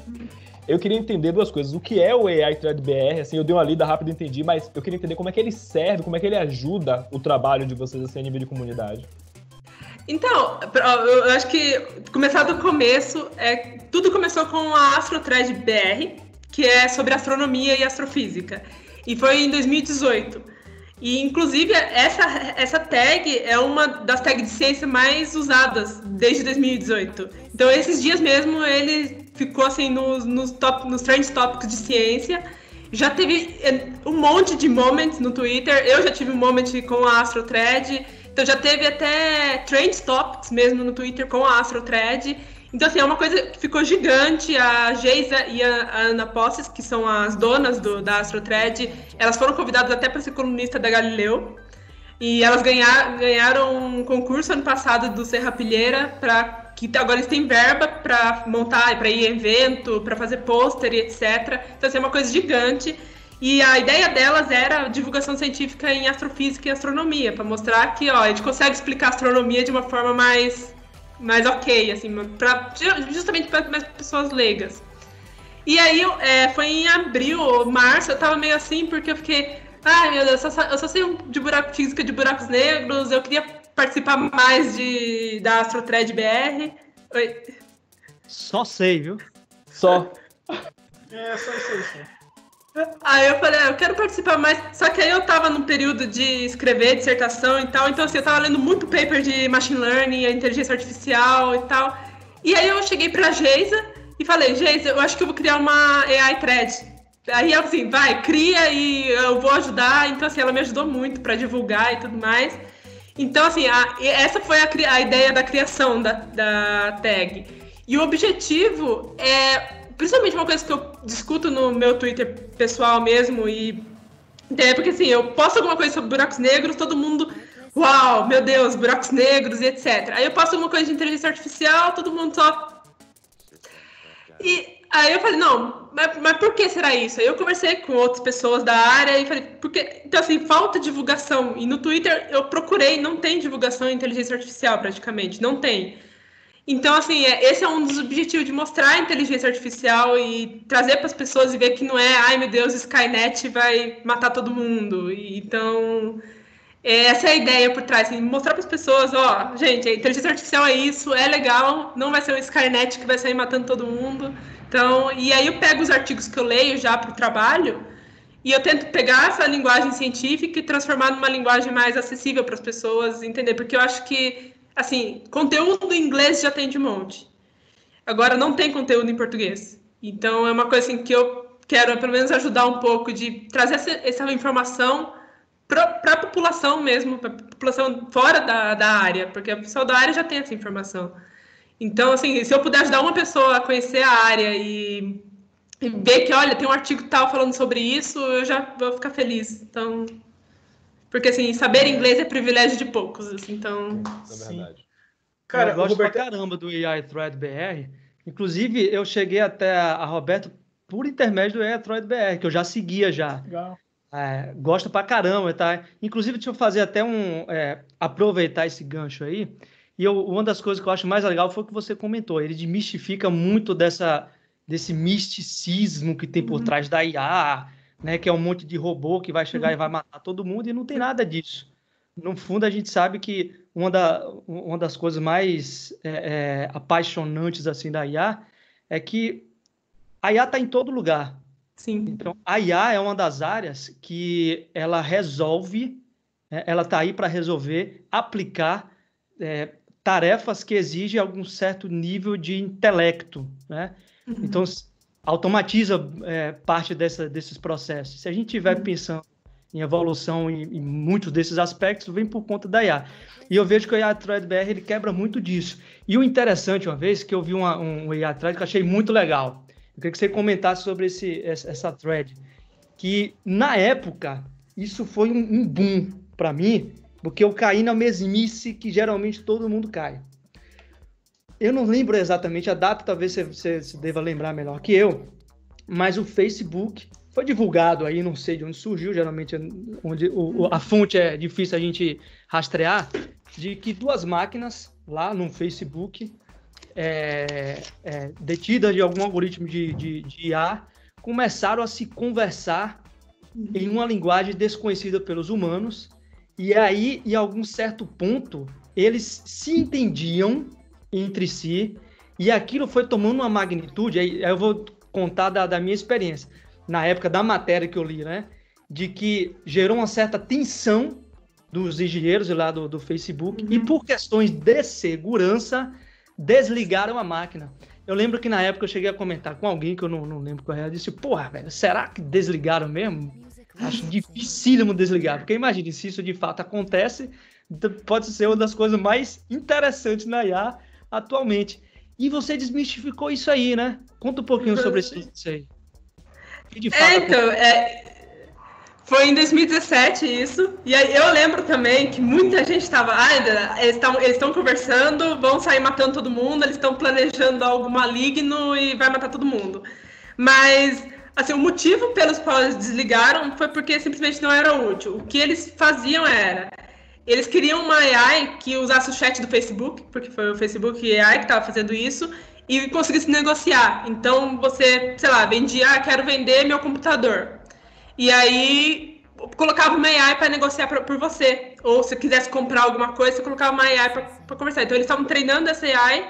[SPEAKER 5] Eu queria entender duas coisas. O que é o AI Thread BR? Assim, eu dei uma lida rápida e entendi, mas eu queria entender como é que ele serve, como é que ele ajuda o trabalho de vocês assim, a nível de comunidade.
[SPEAKER 6] Então, eu acho que começar do começo, é, tudo começou com a AstroThread BR, que é sobre astronomia e astrofísica. E foi em 2018. E, inclusive, essa, essa tag é uma das tags de ciência mais usadas desde 2018. Então, esses dias mesmo, ele ficou assim nos, nos, top, nos trend topics de ciência. Já teve é, um monte de moments no Twitter. Eu já tive um moment com a AstroThread. Então já teve até Trend Topics mesmo no Twitter com a AstroThread. Então, assim, é uma coisa que ficou gigante. A Geisa e a Ana Posses, que são as donas do, da AstroThread, elas foram convidadas até para ser colunista da Galileu. E elas ganhar, ganharam um concurso ano passado do Serrapilheira para que agora eles têm verba para montar, para ir em evento, para fazer pôster e etc. Então, assim, é uma coisa gigante. E a ideia delas era divulgação científica em astrofísica e astronomia, para mostrar que ó, a gente consegue explicar astronomia de uma forma mais, mais ok, assim, pra, justamente para mais pessoas leigas. E aí é, foi em abril ou março, eu tava meio assim, porque eu fiquei, ai meu Deus, eu só, eu só sei de buraco, física de buracos negros, eu queria participar mais de, da AstroThread BR. Oi.
[SPEAKER 3] Só sei, viu?
[SPEAKER 5] Só.
[SPEAKER 4] É, só isso aí, sim.
[SPEAKER 6] Aí eu falei, ah, eu quero participar mais. Só que aí eu tava no período de escrever dissertação e tal, então assim, eu tava lendo muito paper de machine learning, inteligência artificial e tal. E aí eu cheguei pra Geisa e falei, Geisa, eu acho que eu vou criar uma AI thread. Aí ela assim, vai, cria e eu vou ajudar. Então assim, ela me ajudou muito para divulgar e tudo mais. Então assim, a, essa foi a, a ideia da criação da, da tag. E o objetivo é principalmente uma coisa que eu discuto no meu Twitter pessoal mesmo, e é porque assim, eu posto alguma coisa sobre buracos negros, todo mundo, uau, meu Deus, buracos negros e etc. Aí eu posto alguma coisa de inteligência artificial, todo mundo só. E aí eu falei, não, mas, mas por que será isso? Aí eu conversei com outras pessoas da área e falei, porque. Então, assim, falta divulgação. E no Twitter eu procurei, não tem divulgação em inteligência artificial praticamente, não tem. Então, assim, é, esse é um dos objetivos de mostrar a inteligência artificial e trazer para as pessoas e ver que não é, ai meu Deus, Skynet vai matar todo mundo. E, então, é, essa é a ideia por trás, assim, mostrar para as pessoas, ó, gente, a inteligência artificial é isso, é legal, não vai ser o Skynet que vai sair matando todo mundo. Então, e aí eu pego os artigos que eu leio já para o trabalho e eu tento pegar essa linguagem científica e transformar numa linguagem mais acessível para as pessoas entender, porque eu acho que assim, conteúdo em inglês já tem de monte. Agora não tem conteúdo em português. Então é uma coisa assim, que eu quero pelo menos ajudar um pouco de trazer essa, essa informação para a população mesmo, para a população fora da, da área, porque a pessoa da área já tem essa informação. Então, assim, se eu puder ajudar uma pessoa a conhecer a área e, e ver que, olha, tem um artigo tal falando sobre isso, eu já vou ficar feliz. Então, porque, assim, saber inglês é privilégio de poucos, assim, então...
[SPEAKER 5] É verdade.
[SPEAKER 3] Cara, eu gosto Roberto... pra caramba do AI Thread BR. Inclusive, eu cheguei até a, a Roberto por intermédio do AI Thread BR, que eu já seguia já.
[SPEAKER 4] Legal.
[SPEAKER 3] É, gosto pra caramba, tá? Inclusive, deixa eu fazer até um... É, aproveitar esse gancho aí. E eu, uma das coisas que eu acho mais legal foi o que você comentou. Ele desmistifica muito dessa, desse misticismo que tem por uhum. trás da IA, né, que é um monte de robô que vai chegar e vai matar todo mundo, e não tem nada disso. No fundo, a gente sabe que uma, da, uma das coisas mais é, é, apaixonantes assim da IA é que a IA está em todo lugar.
[SPEAKER 6] Sim.
[SPEAKER 3] Então, a IA é uma das áreas que ela resolve, é, ela está aí para resolver, aplicar é, tarefas que exigem algum certo nível de intelecto, né? Uhum. Então, automatiza é, parte dessa, desses processos. Se a gente estiver uhum. pensando em evolução em, em, muitos desses aspectos, vem por conta da IA. E eu vejo que o IA Thread ele quebra muito disso. E o interessante, uma vez, que eu vi uma, um IA Thread que eu achei muito legal. Eu queria que você comentasse sobre esse, essa thread. Que, na época, isso foi um, um boom para mim, porque eu caí na mesmice que geralmente todo mundo cai. Eu não lembro exatamente a data, talvez você, você, você deva lembrar melhor que eu, mas o Facebook foi divulgado aí, não sei de onde surgiu, geralmente onde o, a fonte é difícil a gente rastrear, de que duas máquinas lá no Facebook é, é, detida de algum algoritmo de, de, de IA, começaram a se conversar em uma linguagem desconhecida pelos humanos, e aí, em algum certo ponto, eles se entendiam entre si, e aquilo foi tomando uma magnitude, aí eu vou contar da, da minha experiência, na época da matéria que eu li, né? De que gerou uma certa tensão dos engenheiros lá do, do Facebook, uhum. e por questões de segurança, desligaram a máquina. Eu lembro que na época eu cheguei a comentar com alguém que eu não, não lembro qual era, eu disse, porra, velho, será que desligaram mesmo? Acho dificílimo desligar, porque imagine, se isso de fato acontece, pode ser uma das coisas mais interessantes na IA atualmente. E você desmistificou isso aí, né? Conta um pouquinho sobre isso, aí.
[SPEAKER 6] é, então, é, foi em 2017 isso. E aí eu lembro também que muita gente estava. Ah, eles estão conversando, vão sair matando todo mundo, eles estão planejando algo maligno e vai matar todo mundo. Mas, assim, o motivo pelos quais desligaram foi porque simplesmente não era útil. O que eles faziam era. Eles queriam uma AI que usasse o chat do Facebook, porque foi o Facebook AI que estava fazendo isso, e conseguisse negociar. Então, você, sei lá, vendia, ah, quero vender meu computador. E aí colocava uma AI para negociar pra, por você. Ou se quisesse comprar alguma coisa, você colocava uma AI para conversar. Então eles estavam treinando essa AI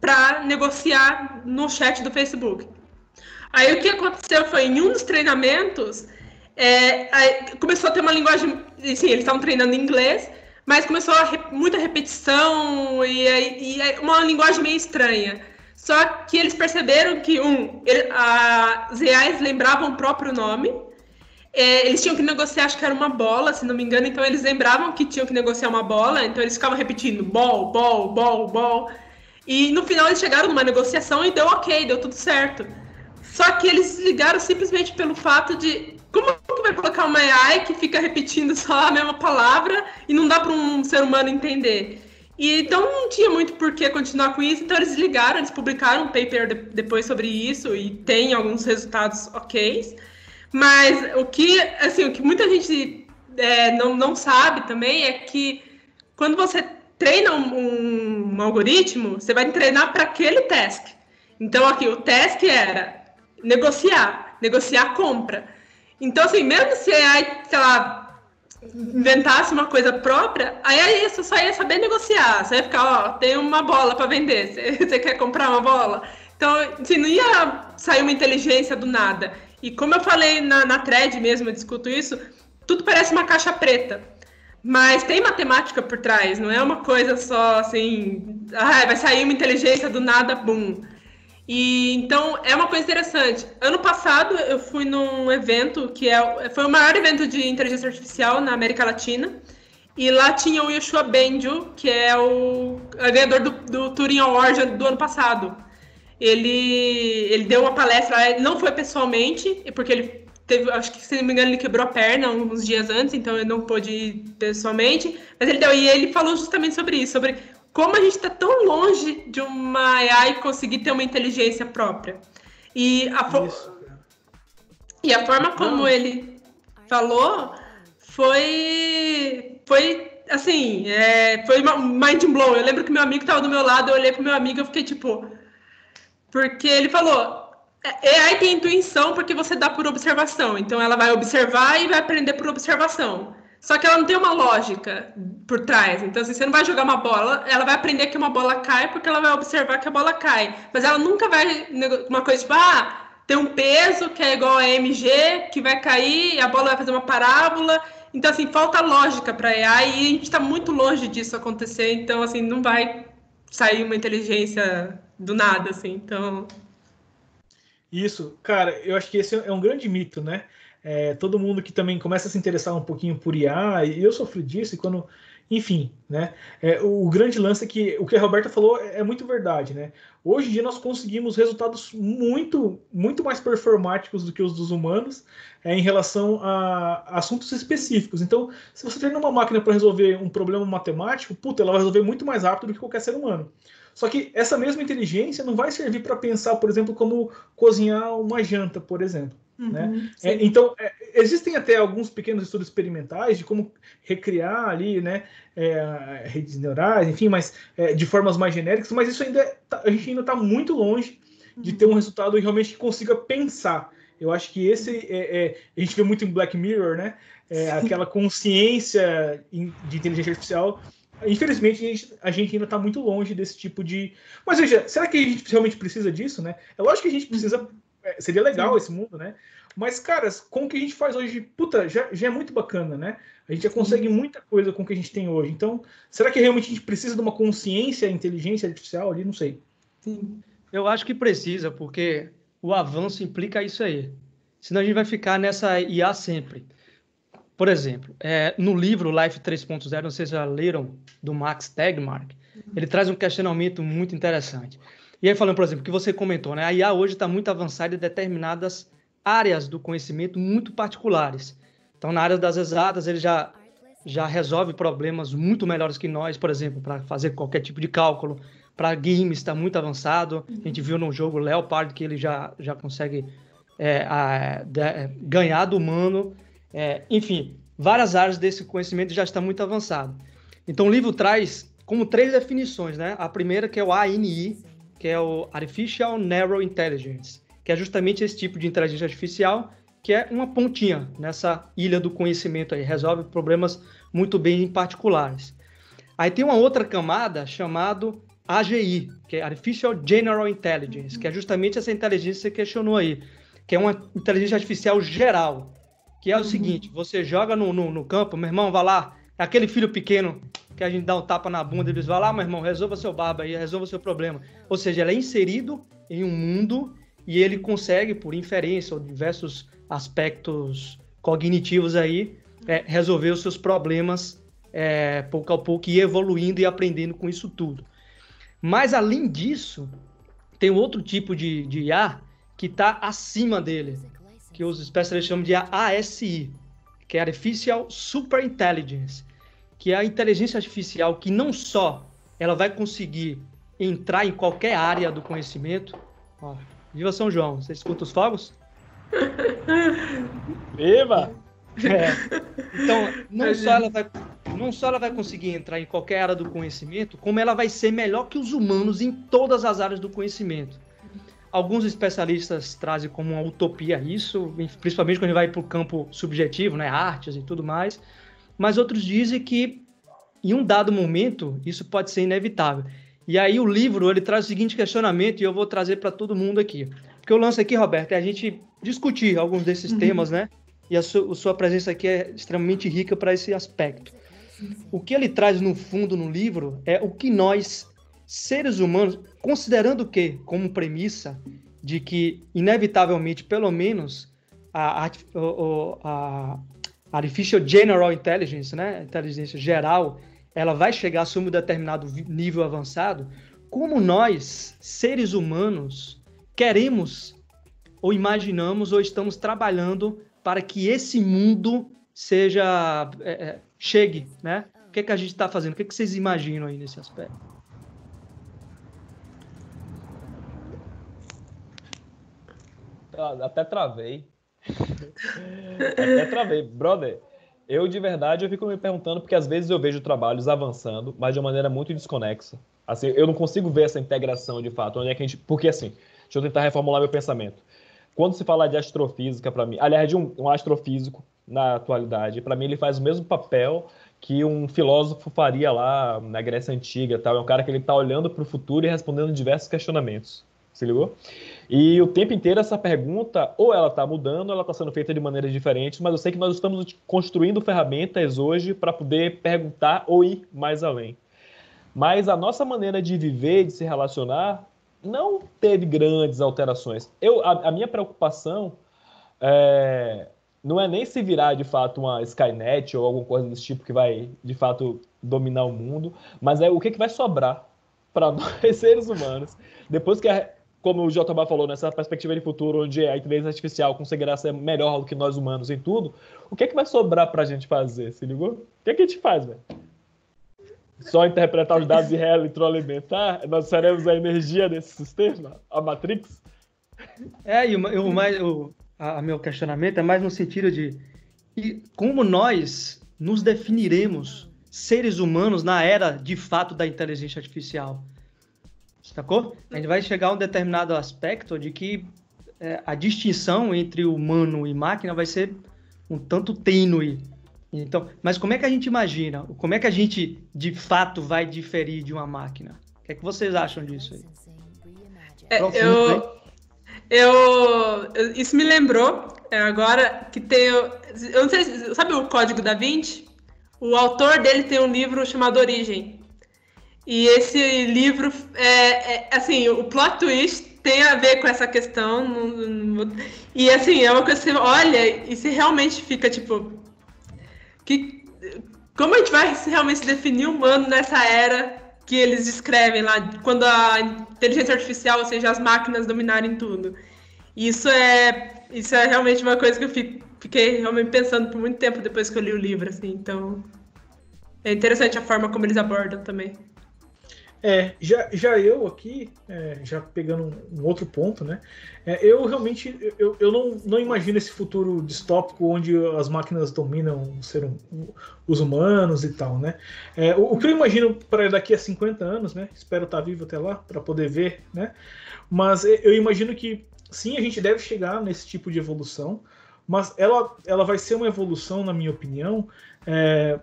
[SPEAKER 6] para negociar no chat do Facebook. Aí o que aconteceu foi, em um dos treinamentos, é, começou a ter uma linguagem. Sim, eles estavam treinando inglês, mas começou a muita repetição e, e, e, uma linguagem meio estranha. Só que eles perceberam que, um, ele, as AIs lembravam o próprio nome, é, eles tinham que negociar, acho que era uma bola, se não me engano, então eles lembravam que tinham que negociar uma bola, então eles ficavam repetindo ball, ball, ball, ball. E no final eles chegaram numa negociação e deu ok, deu tudo certo. Só que eles ligaram simplesmente pelo fato de como que vai colocar uma AI que fica repetindo só a mesma palavra e não dá para um ser humano entender? E então não tinha muito por que continuar com isso, então eles ligaram, eles publicaram um paper de, depois sobre isso e tem alguns resultados ok. Mas o que, assim, o que muita gente é, não, não sabe também é que quando você treina um, um algoritmo, você vai treinar para aquele task. Então, aqui, o task era negociar, negociar compra. Então, assim, mesmo se a sei lá, inventasse uma coisa própria, aí você só ia saber negociar. Você ia ficar, ó, tem uma bola para vender, você, [LAUGHS] você quer comprar uma bola? Então, assim, não ia sair uma inteligência do nada. E como eu falei na, na thread mesmo, eu discuto isso, tudo parece uma caixa preta. Mas tem matemática por trás, não é uma coisa só assim, ah, vai sair uma inteligência do nada, boom. E então é uma coisa interessante. Ano passado eu fui num evento que é, foi o maior evento de inteligência artificial na América Latina. E lá tinha o Yoshua Benjo, que é o ganhador do, do Turing Award do ano passado ele, ele deu uma palestra, não foi pessoalmente, porque ele teve, acho que se não me engano, ele quebrou a perna uns dias antes, então ele não pôde ir pessoalmente, mas ele deu, e ele falou justamente sobre isso, sobre como a gente está tão longe de uma AI conseguir ter uma inteligência própria. E a, fo e a forma como ele falou foi, foi assim, é, foi mind blow. Eu lembro que meu amigo estava do meu lado, eu olhei pro meu amigo e fiquei tipo, porque ele falou, é, AI tem intuição porque você dá por observação. Então ela vai observar e vai aprender por observação. Só que ela não tem uma lógica por trás. Então, assim, você não vai jogar uma bola, ela vai aprender que uma bola cai porque ela vai observar que a bola cai. Mas ela nunca vai. Uma coisa tipo, ah, tem um peso que é igual a MG, que vai cair, a bola vai fazer uma parábola. Então, assim, falta lógica para AI e a gente está muito longe disso acontecer. Então, assim, não vai sair uma inteligência do nada, assim, então.
[SPEAKER 4] Isso, cara, eu acho que esse é um grande mito, né? É, todo mundo que também começa a se interessar um pouquinho por IA, e eu sofri disso, e quando. Enfim, né? É, o, grande lance é que o que a Roberta falou é, é, muito verdade, né? Hoje em dia nós conseguimos resultados muito, muito mais performáticos do que os dos humanos é, em relação a, assuntos específicos. Então, se você treina uma máquina para resolver um problema matemático, puta, ela vai resolver muito mais rápido do que qualquer ser humano. Só que essa mesma inteligência não vai servir para pensar, por exemplo, como cozinhar uma janta, por exemplo. Né?
[SPEAKER 6] Uhum,
[SPEAKER 4] É,
[SPEAKER 6] sim.
[SPEAKER 4] então, é, existem até alguns pequenos estudos experimentais de como recriar ali, né, é, redes neurais, enfim, mas é, de formas mais genéricas, mas isso ainda tá- a gente ainda está muito longe de ter um resultado realmente que consiga pensar. Eu acho que esse é, é- a gente vê muito em Black Mirror, né? É, aquela consciência de inteligência artificial. Infelizmente, a gente, a gente ainda está muito longe desse tipo de. Mas veja, será que a gente realmente precisa disso, né? É lógico que a gente precisa. É, seria legal esse mundo, né? Mas, cara, com o que a gente faz hoje, puta, já, já é muito bacana, né? A gente já consegue muita coisa com o que a gente tem hoje. Então, será que realmente a gente precisa de uma consciência, inteligência artificial ali? Não sei.
[SPEAKER 6] Sim.
[SPEAKER 3] Eu acho que precisa, porque o avanço implica isso aí. Senão a gente vai ficar nessa IA sempre. Por exemplo, é, no livro Life 3.0, não sei se já leram, do Max Tegmark, ele traz um questionamento muito interessante. E aí, falando, por exemplo, que você comentou, né? A IA hoje está muito avançada em determinadas áreas do conhecimento muito particulares. Então, na área das exatas, ele já, já resolve problemas muito melhores que nós, por exemplo, para fazer qualquer tipo de cálculo. Para games está muito avançado. A gente viu no jogo Leopard que ele já, já consegue é, a- de- ganhar do humano. É, enfim, várias áreas desse conhecimento já está muito avançado. Então, o livro traz como três definições, né? A primeira que é o ANI, que é o Artificial Narrow Intelligence, que é justamente esse tipo de inteligência artificial que é uma pontinha nessa ilha do conhecimento aí, resolve problemas muito bem particulares. Aí tem uma outra camada chamado AGI, que é Artificial General Intelligence, que é justamente essa inteligência que você questionou aí, que é uma inteligência artificial geral, que é o seguinte, você joga no, no, no campo, meu irmão, vai lá, aquele filho pequeno que a gente dá um tapa na bunda, eles vai lá, meu irmão, resolva seu barba aí, resolva seu problema. Ou seja, ele é inserido em um mundo e ele consegue, por inferência ou diversos aspectos cognitivos aí, é, resolver os seus problemas é, pouco a pouco e evoluindo e aprendendo com isso tudo. Mas além disso, tem outro tipo de, de IA que está acima dele, que os especialistas chamam de ASI, que é Artificial Super Intelligence, que é a inteligência artificial que não só ela vai conseguir entrar em qualquer área do conhecimento. Ó, viva São João, você escuta os fogos? [LAUGHS]
[SPEAKER 5] Viva!
[SPEAKER 3] É. Então, não só, ela vai, não só ela vai conseguir entrar em qualquer área do conhecimento, como ela vai ser melhor que os humanos em todas as áreas do conhecimento. Alguns especialistas trazem como uma utopia isso, principalmente quando a gente vai para o campo subjetivo, né, artes e tudo mais, mas outros dizem que em um dado momento isso pode ser inevitável. E aí o livro ele traz o seguinte questionamento e eu vou trazer para todo mundo aqui. Porque o lance aqui, Roberto, é a gente discutir alguns desses temas, né? E a, su a sua presença aqui é extremamente rica para esse aspecto. O que ele traz no fundo no livro é o que nós, seres humanos, considerando que, como premissa, de que, inevitavelmente, pelo menos, a, a, a, Artificial General Intelligence, né? inteligência geral, ela vai chegar a um determinado nível avançado, como nós, seres humanos, queremos ou imaginamos ou estamos trabalhando para que esse mundo seja é, chegue, né? O que, é que a gente está fazendo? O que, é que vocês imaginam aí nesse aspecto?
[SPEAKER 5] Até travei. Até travei. Brother, eu de verdade eu fico me perguntando, porque às vezes eu vejo trabalhos avançando, mas de uma maneira muito desconexa. Assim, eu não consigo ver essa integração de fato. Onde é que a gente. Porque assim, deixa eu tentar reformular meu pensamento. Quando se fala de astrofísica, para mim, aliás, de um, um astrofísico na atualidade, para mim ele faz o mesmo papel que um filósofo faria lá na Grécia Antiga. Tal. É um cara que ele está olhando para o futuro e respondendo diversos questionamentos. Se ligou? E o tempo inteiro essa pergunta, ou ela está mudando, ou ela está sendo feita de maneiras diferentes, mas eu sei que nós estamos construindo ferramentas hoje para poder perguntar ou ir mais além. Mas a nossa maneira de viver, de se relacionar, não teve grandes alterações. Eu, a, a minha preocupação é, não é nem se virar de fato uma Skynet ou alguma coisa desse tipo que vai de fato dominar o mundo, mas é o que, que vai sobrar para [LAUGHS] nós seres humanos depois que a, como o Jotobá falou, nessa perspectiva de futuro, onde a inteligência artificial conseguirá ser melhor do que nós humanos em tudo, o que é que vai sobrar pra gente fazer? Se ligou? O que é que a gente faz, velho? Só interpretar os dados e retroalimentar? Nós seremos a energia desse sistema? A Matrix?
[SPEAKER 3] É, e o, o mais, o, a, a meu questionamento é mais no sentido de como nós nos definiremos seres humanos na era de fato da inteligência artificial. Sacou? A gente vai chegar a um determinado aspecto de que é, a distinção entre humano e máquina vai ser um tanto tênue. Então, mas como é que a gente imagina? Como é que a gente de fato vai diferir de uma máquina? O que é que vocês acham disso aí?
[SPEAKER 6] É, eu, eu, eu, isso me lembrou é, agora que tem, eu não sei, sabe o Código da Vinci? O autor dele tem um livro chamado Origem. E esse livro é, é assim, o plot twist tem a ver com essa questão. E assim, é uma coisa que você olha e você realmente fica tipo. Que, como a gente vai realmente se definir humano nessa era que eles descrevem lá, quando a inteligência artificial, ou seja, as máquinas dominarem tudo? Isso é, isso é realmente uma coisa que eu fiquei realmente pensando por muito tempo depois que eu li o livro, assim. Então, é interessante a forma como eles abordam também.
[SPEAKER 4] É, já, já eu aqui, é, já pegando um, um, outro ponto, né? É, eu realmente eu, eu não, não imagino esse futuro distópico onde as máquinas dominam ser, um, os humanos e tal, né? É, o, o, que eu imagino para daqui a 50 anos, né? Espero estar vivo até lá para poder ver, né? Mas eu imagino que sim, a gente deve chegar nesse tipo de evolução, mas ela, ela vai ser uma evolução, na minha opinião, é,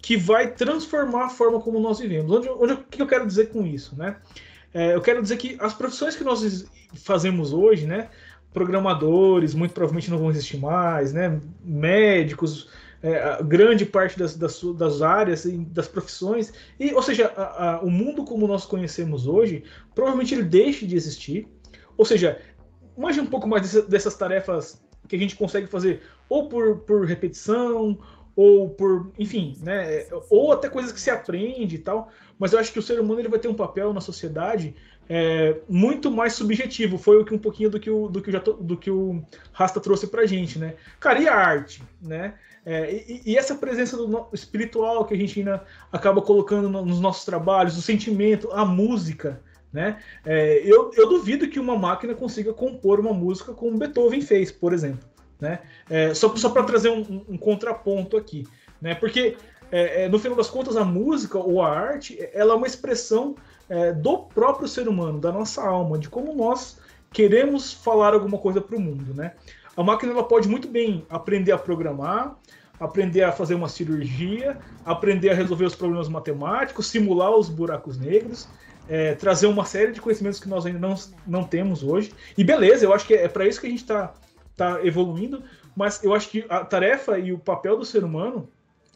[SPEAKER 4] que vai transformar a forma como nós vivemos. Onde, onde, o que eu quero dizer com isso? Né? É, eu quero dizer que as profissões que nós fazemos hoje, né, programadores, muito provavelmente não vão existir mais, né, médicos, é, grande parte das, das, das, áreas das profissões, e, ou seja, a, a, o mundo como nós conhecemos hoje, provavelmente ele deixe de existir. Ou seja, imagine um pouco mais dessas, dessas tarefas que a gente consegue fazer ou por, por repetição, ou por, enfim, né, ou até coisas que se aprende e tal, mas eu acho que o ser humano ele vai ter um papel na sociedade é, muito mais subjetivo, foi o que um pouquinho do que o, do que o, do que o Rasta trouxe pra gente, né? Cara, e a arte, né? É, e, e, essa presença do espiritual que a gente ainda acaba colocando nos nossos trabalhos, o sentimento, a música, né? É, eu, eu duvido que uma máquina consiga compor uma música como Beethoven fez, por exemplo. Né? É, só só para trazer um, um, contraponto aqui, né? porque é, é, no final das contas a música ou a arte ela é uma expressão é, do próprio ser humano, da nossa alma, de como nós queremos falar alguma coisa para o mundo. Né? A máquina ela pode muito bem aprender a programar, aprender a fazer uma cirurgia, aprender a resolver os problemas matemáticos, simular os buracos negros, é, trazer uma série de conhecimentos que nós ainda não, não temos hoje. E beleza, eu acho que é para isso que a gente está está evoluindo, mas eu acho que a tarefa e o papel do ser humano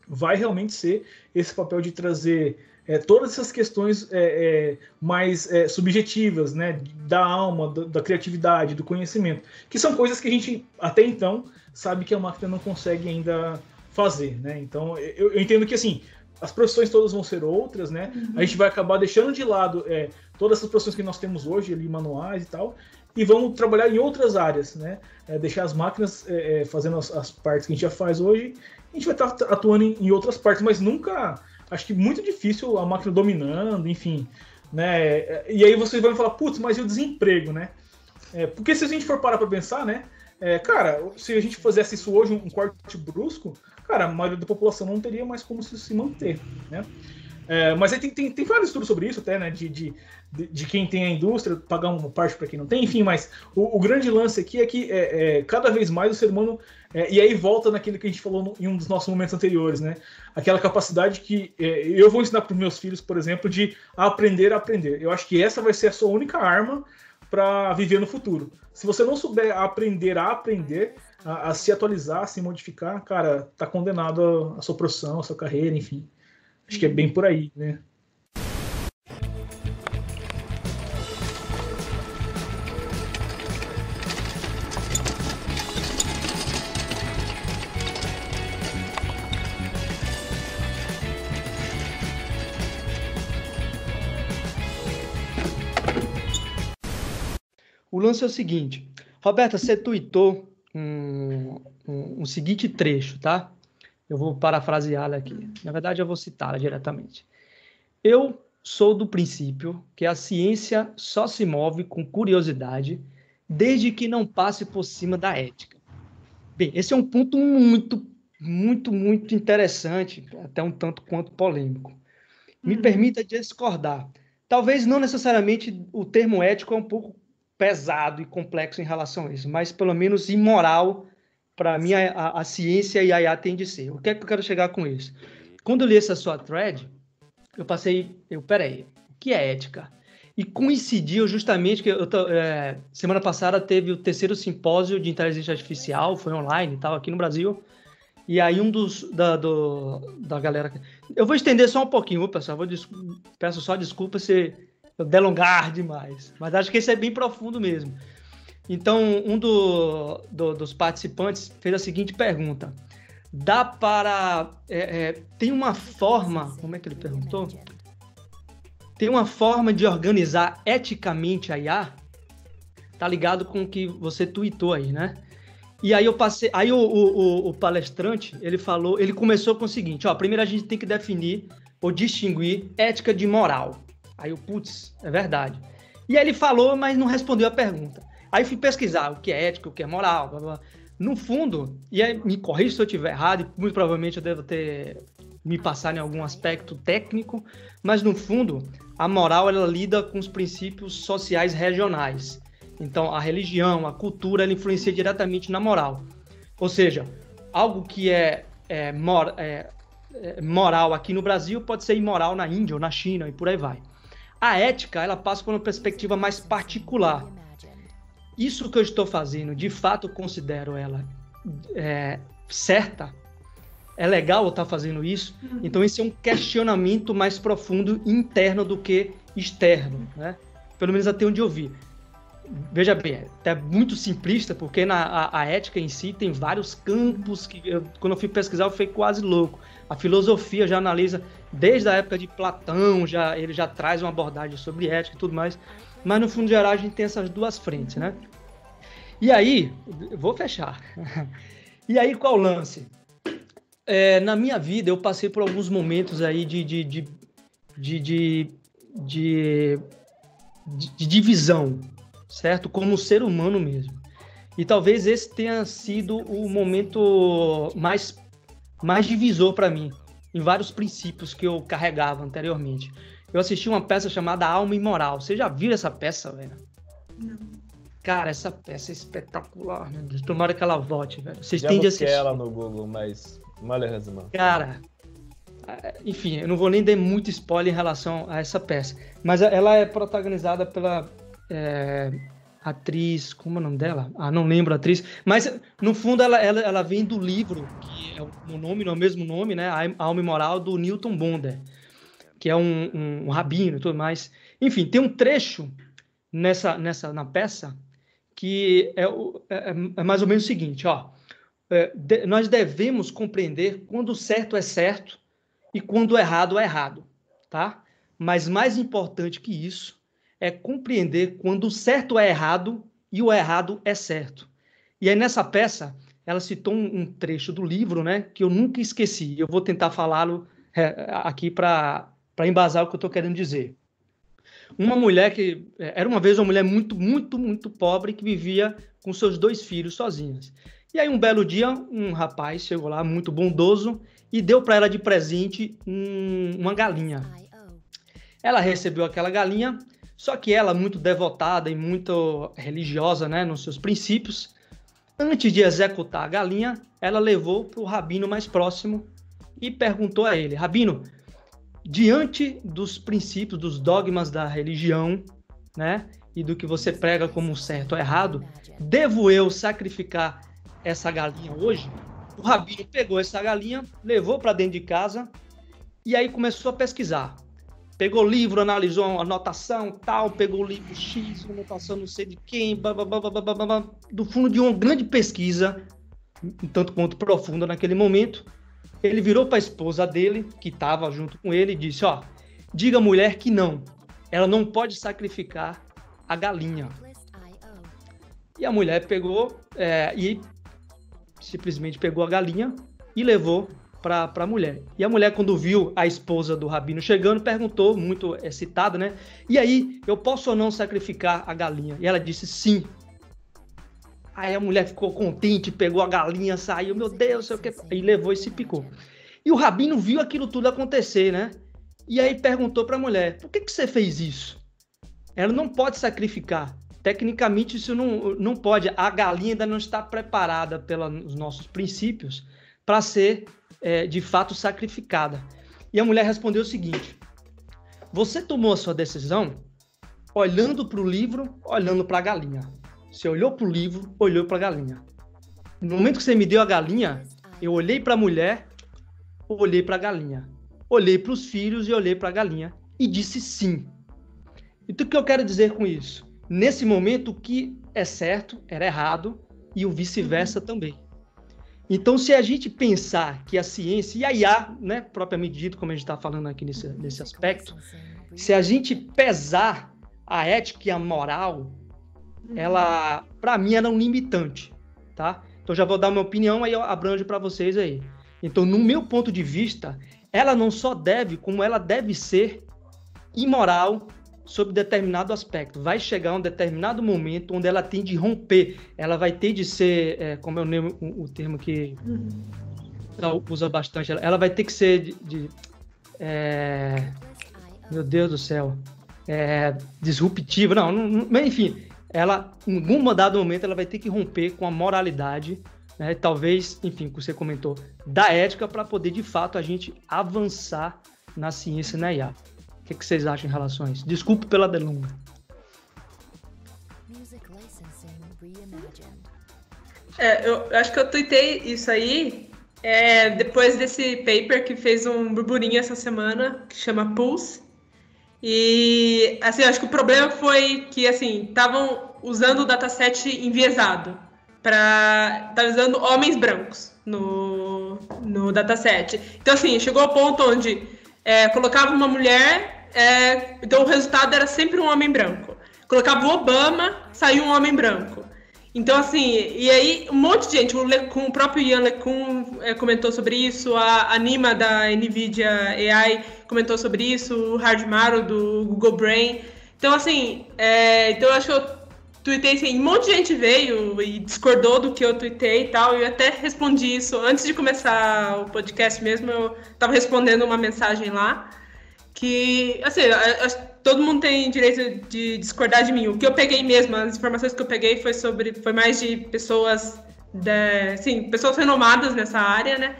[SPEAKER 4] vai realmente ser esse papel de trazer é, todas essas questões é, é, mais é, subjetivas, né, da alma, da, da, criatividade, do conhecimento, que são coisas que a gente até então sabe que a máquina não consegue ainda fazer, né? Então eu, eu entendo que assim as profissões todas vão ser outras, né? Uhum. A gente vai acabar deixando de lado é, todas essas profissões que nós temos hoje ali manuais e tal, e vamos trabalhar em outras áreas, né? É, deixar as máquinas é, é, fazendo as, as, partes que a gente já faz hoje, a gente vai estar tá atuando em, em, outras partes, mas nunca, acho que muito difícil a máquina dominando, enfim, né? E aí vocês vão falar, putz, mas e o desemprego, né? É, porque se a gente for parar para pensar, né? É, cara, se a gente fizesse isso hoje, um corte brusco, cara, a maioria da população não teria mais como se, se manter, né? É, mas aí tem, tem, tem, vários estudos sobre isso, até, né? De, de, de quem tem a indústria, pagar uma parte para quem não tem, enfim, mas o, o grande lance aqui é que é, é cada vez mais o ser humano. É, e aí volta naquilo que a gente falou no, em um dos nossos momentos anteriores, né? Aquela capacidade que é, eu vou ensinar para os meus filhos, por exemplo, de aprender a aprender. Eu acho que essa vai ser a sua única arma para viver no futuro. Se você não souber aprender a aprender, a, a, se atualizar, a se modificar, cara, tá condenado a sua profissão, a sua carreira, enfim. Acho que é bem por aí, né?
[SPEAKER 3] O lance é o seguinte, Roberta, você tweetou um, um, um seguinte trecho, tá? Eu vou parafraseá-la aqui. Na verdade, eu vou citá-la diretamente. Eu sou do princípio que a ciência só se move com curiosidade desde que não passe por cima da ética. Bem, esse é um ponto muito, muito, muito interessante, até um tanto quanto polêmico. Me
[SPEAKER 6] Uhum.
[SPEAKER 3] permita discordar. Talvez não necessariamente o termo ético é um pouco pesado e complexo em relação a isso, mas pelo menos imoral para mim a, a- ciência e a IA tem de ser. O que é que eu quero chegar com isso? Quando eu li essa sua thread, eu passei, eu peraí, o que é ética? E coincidiu justamente que eu é, semana passada teve o terceiro simpósio de inteligência artificial, foi online e tal aqui no Brasil. E aí um dos da, do- da galera, eu vou estender só um pouquinho, pessoal, vou des- peço só desculpa se eu delongar demais, mas acho que esse é bem profundo mesmo. Então, um do- do- dos participantes fez a seguinte pergunta: dá para. é, é, tem uma forma. Como é que ele perguntou? Tem uma forma de organizar eticamente a IA? Tá ligado com o que você tweetou aí, né? E aí eu passei. Aí o, o- o- o palestrante ele falou, ele começou com o seguinte: ó, primeiro a gente tem que definir ou distinguir ética de moral. Aí eu, putz, é verdade. E aí ele falou, mas não respondeu a pergunta. Aí fui pesquisar o que é ética, o que é moral, blá, blá. No fundo, e aí me corrija se eu estiver errado, e muito provavelmente eu devo ter me passado em algum aspecto técnico, mas no fundo, a moral ela lida com os princípios sociais regionais. Então, a religião, a cultura, ela influencia diretamente na moral. Ou seja, algo que é, é, mor- é, é moral aqui no Brasil pode ser imoral na Índia ou na China e por aí vai. A ética, ela passa por uma perspectiva mais particular. Isso que eu estou fazendo, de fato, considero ela é, certa? É legal eu estar fazendo isso? Então, esse é um questionamento mais profundo interno do que externo, né? Pelo menos até onde eu vi. Veja bem, é muito simplista, porque na, a, a ética em si tem vários campos que, eu, quando eu fui pesquisar, eu fiquei quase louco. A filosofia já analisa, desde a época de Platão, já, ele já traz uma abordagem sobre ética e tudo mais. Mas no fundo geral a gente tem essas duas frentes, né? E aí, vou fechar. [LAUGHS] E aí, qual o lance? É, na minha vida, eu passei por alguns momentos aí de, de, de, de, de, de, de divisão, certo? Como ser humano mesmo. E talvez esse tenha sido o momento mais, mais divisor para mim, em vários princípios que eu carregava anteriormente. Eu assisti uma peça chamada Alma Imoral. Você já viu essa peça, velho? Cara, essa peça é espetacular, meu Deus. Tomara que ela volte, velho. Vocês
[SPEAKER 5] Já
[SPEAKER 3] têm de assistir.
[SPEAKER 5] ela no Google, mas malha.
[SPEAKER 3] Cara, é, enfim, eu não vou nem dar muito spoiler em relação a essa peça. Mas ela é protagonizada pela é, atriz. Como é o nome dela? Ah, não lembro a atriz. Mas, no fundo, ela, ela, ela vem do livro, que é o nome, não é o mesmo nome, né? A Alma e Moral, do Newton Bonder, que é um, um, um rabino e tudo mais. Enfim, tem um trecho nessa, nessa na peça que é, o- é- é mais ou menos o seguinte, ó. É, de- nós devemos compreender quando o certo é certo e quando o errado é errado, tá? Mas mais importante que isso é compreender quando o certo é errado e o errado é certo. E aí nessa peça ela citou um, trecho do livro, né, que eu nunca esqueci. Eu vou tentar falá-lo é, aqui para para embasar o que eu estou querendo dizer. Uma mulher que é, era uma vez uma mulher muito, muito, muito pobre que vivia com seus dois filhos sozinhas. E aí, um belo dia, um rapaz chegou lá, muito bondoso, e deu para ela de presente um- uma galinha. Ela recebeu aquela galinha, só que ela, muito devotada e muito religiosa né, nos seus princípios, antes de executar a galinha, ela levou para o rabino mais próximo e perguntou a ele: Rabino, diante dos princípios, dos dogmas da religião, né, e do que você prega como certo ou errado, devo eu sacrificar essa galinha hoje? O rabino pegou essa galinha, levou para dentro de casa e aí começou a pesquisar. Pegou o livro, analisou a anotação, tal, pegou o livro X, anotação não sei de quem, blá, blá, blá, do fundo de uma grande pesquisa, um tanto quanto profunda naquele momento, ele virou para a esposa dele, que estava junto com ele, e disse: Ó, diga à mulher que não, ela não pode sacrificar a galinha. E a mulher pegou é, e simplesmente pegou a galinha e levou para a mulher. E a mulher, quando viu a esposa do rabino chegando, perguntou, muito excitada, né? E aí, eu posso ou não sacrificar a galinha? E ela disse sim. Aí a mulher ficou contente, pegou a galinha, saiu, meu Deus, sei o que, e levou e se picou. E o rabino viu aquilo tudo acontecer, né? E aí perguntou para a mulher: por que, que você fez isso? Ela não pode sacrificar. Tecnicamente, isso não, não pode. A galinha ainda não está preparada pelos nossos princípios para ser, é, de fato, sacrificada. E a mulher respondeu o seguinte: Você tomou a sua decisão olhando para o livro, olhando para a galinha. Você olhou para o livro, olhou para a galinha. No momento que você me deu a galinha, eu olhei para a mulher, olhei para a galinha. Olhei para os filhos e olhei para a galinha e disse sim. Então o que eu quero dizer com isso? Nesse momento, o que é certo era errado e o vice-versa também. Então, se a gente pensar que a ciência e a IA, né, propriamente dito, como a gente está falando aqui nesse, nesse aspecto, se a gente pesar a ética e a moral, ela, para mim, era um limitante, tá? Então, já vou dar minha opinião, aí eu abranjo para vocês aí. Então, no meu ponto de vista, ela não só deve, como ela deve ser imoral sob determinado aspecto. Vai chegar um determinado momento onde ela tem de romper, ela vai ter de ser, é, como é o, o, termo que uhum. usa bastante, ela, ela, vai ter que ser de, de é, meu Deus do céu, é, disruptiva, não, não, mas enfim, ela, em algum dado momento, ela vai ter que romper com a moralidade, né, talvez, enfim, que você comentou, da ética para poder, de fato, a gente avançar na ciência e na IA. O que, que vocês acham em relação a isso? Desculpe pela delonga.
[SPEAKER 6] É, eu acho que eu tuitei isso aí é, depois desse paper que fez um burburinho essa semana, que chama Pulse. E, assim, acho que o problema foi que, assim, estavam usando o dataset enviesado para tá usando homens brancos no, no dataset. Então, assim, chegou ao ponto onde é, colocava uma mulher, é, então o resultado era sempre um homem branco. Colocava o Obama, saiu um homem branco. Então, assim, e aí um monte de gente, o, Lecun, o próprio Ian Lecun é, comentou sobre isso, a Anima da NVIDIA AI comentou sobre isso, o Hardmaro do Google Brain. Então, assim, é, então eu acho que eu tuitei assim, um monte de gente veio e discordou do que eu tuitei e tal, e eu até respondi isso antes de começar o podcast mesmo, eu estava respondendo uma mensagem lá, que, assim, todo mundo tem direito de discordar de mim. O que eu peguei mesmo, as informações que eu peguei foi sobre, foi mais de pessoas, de, sim, pessoas renomadas nessa área, né?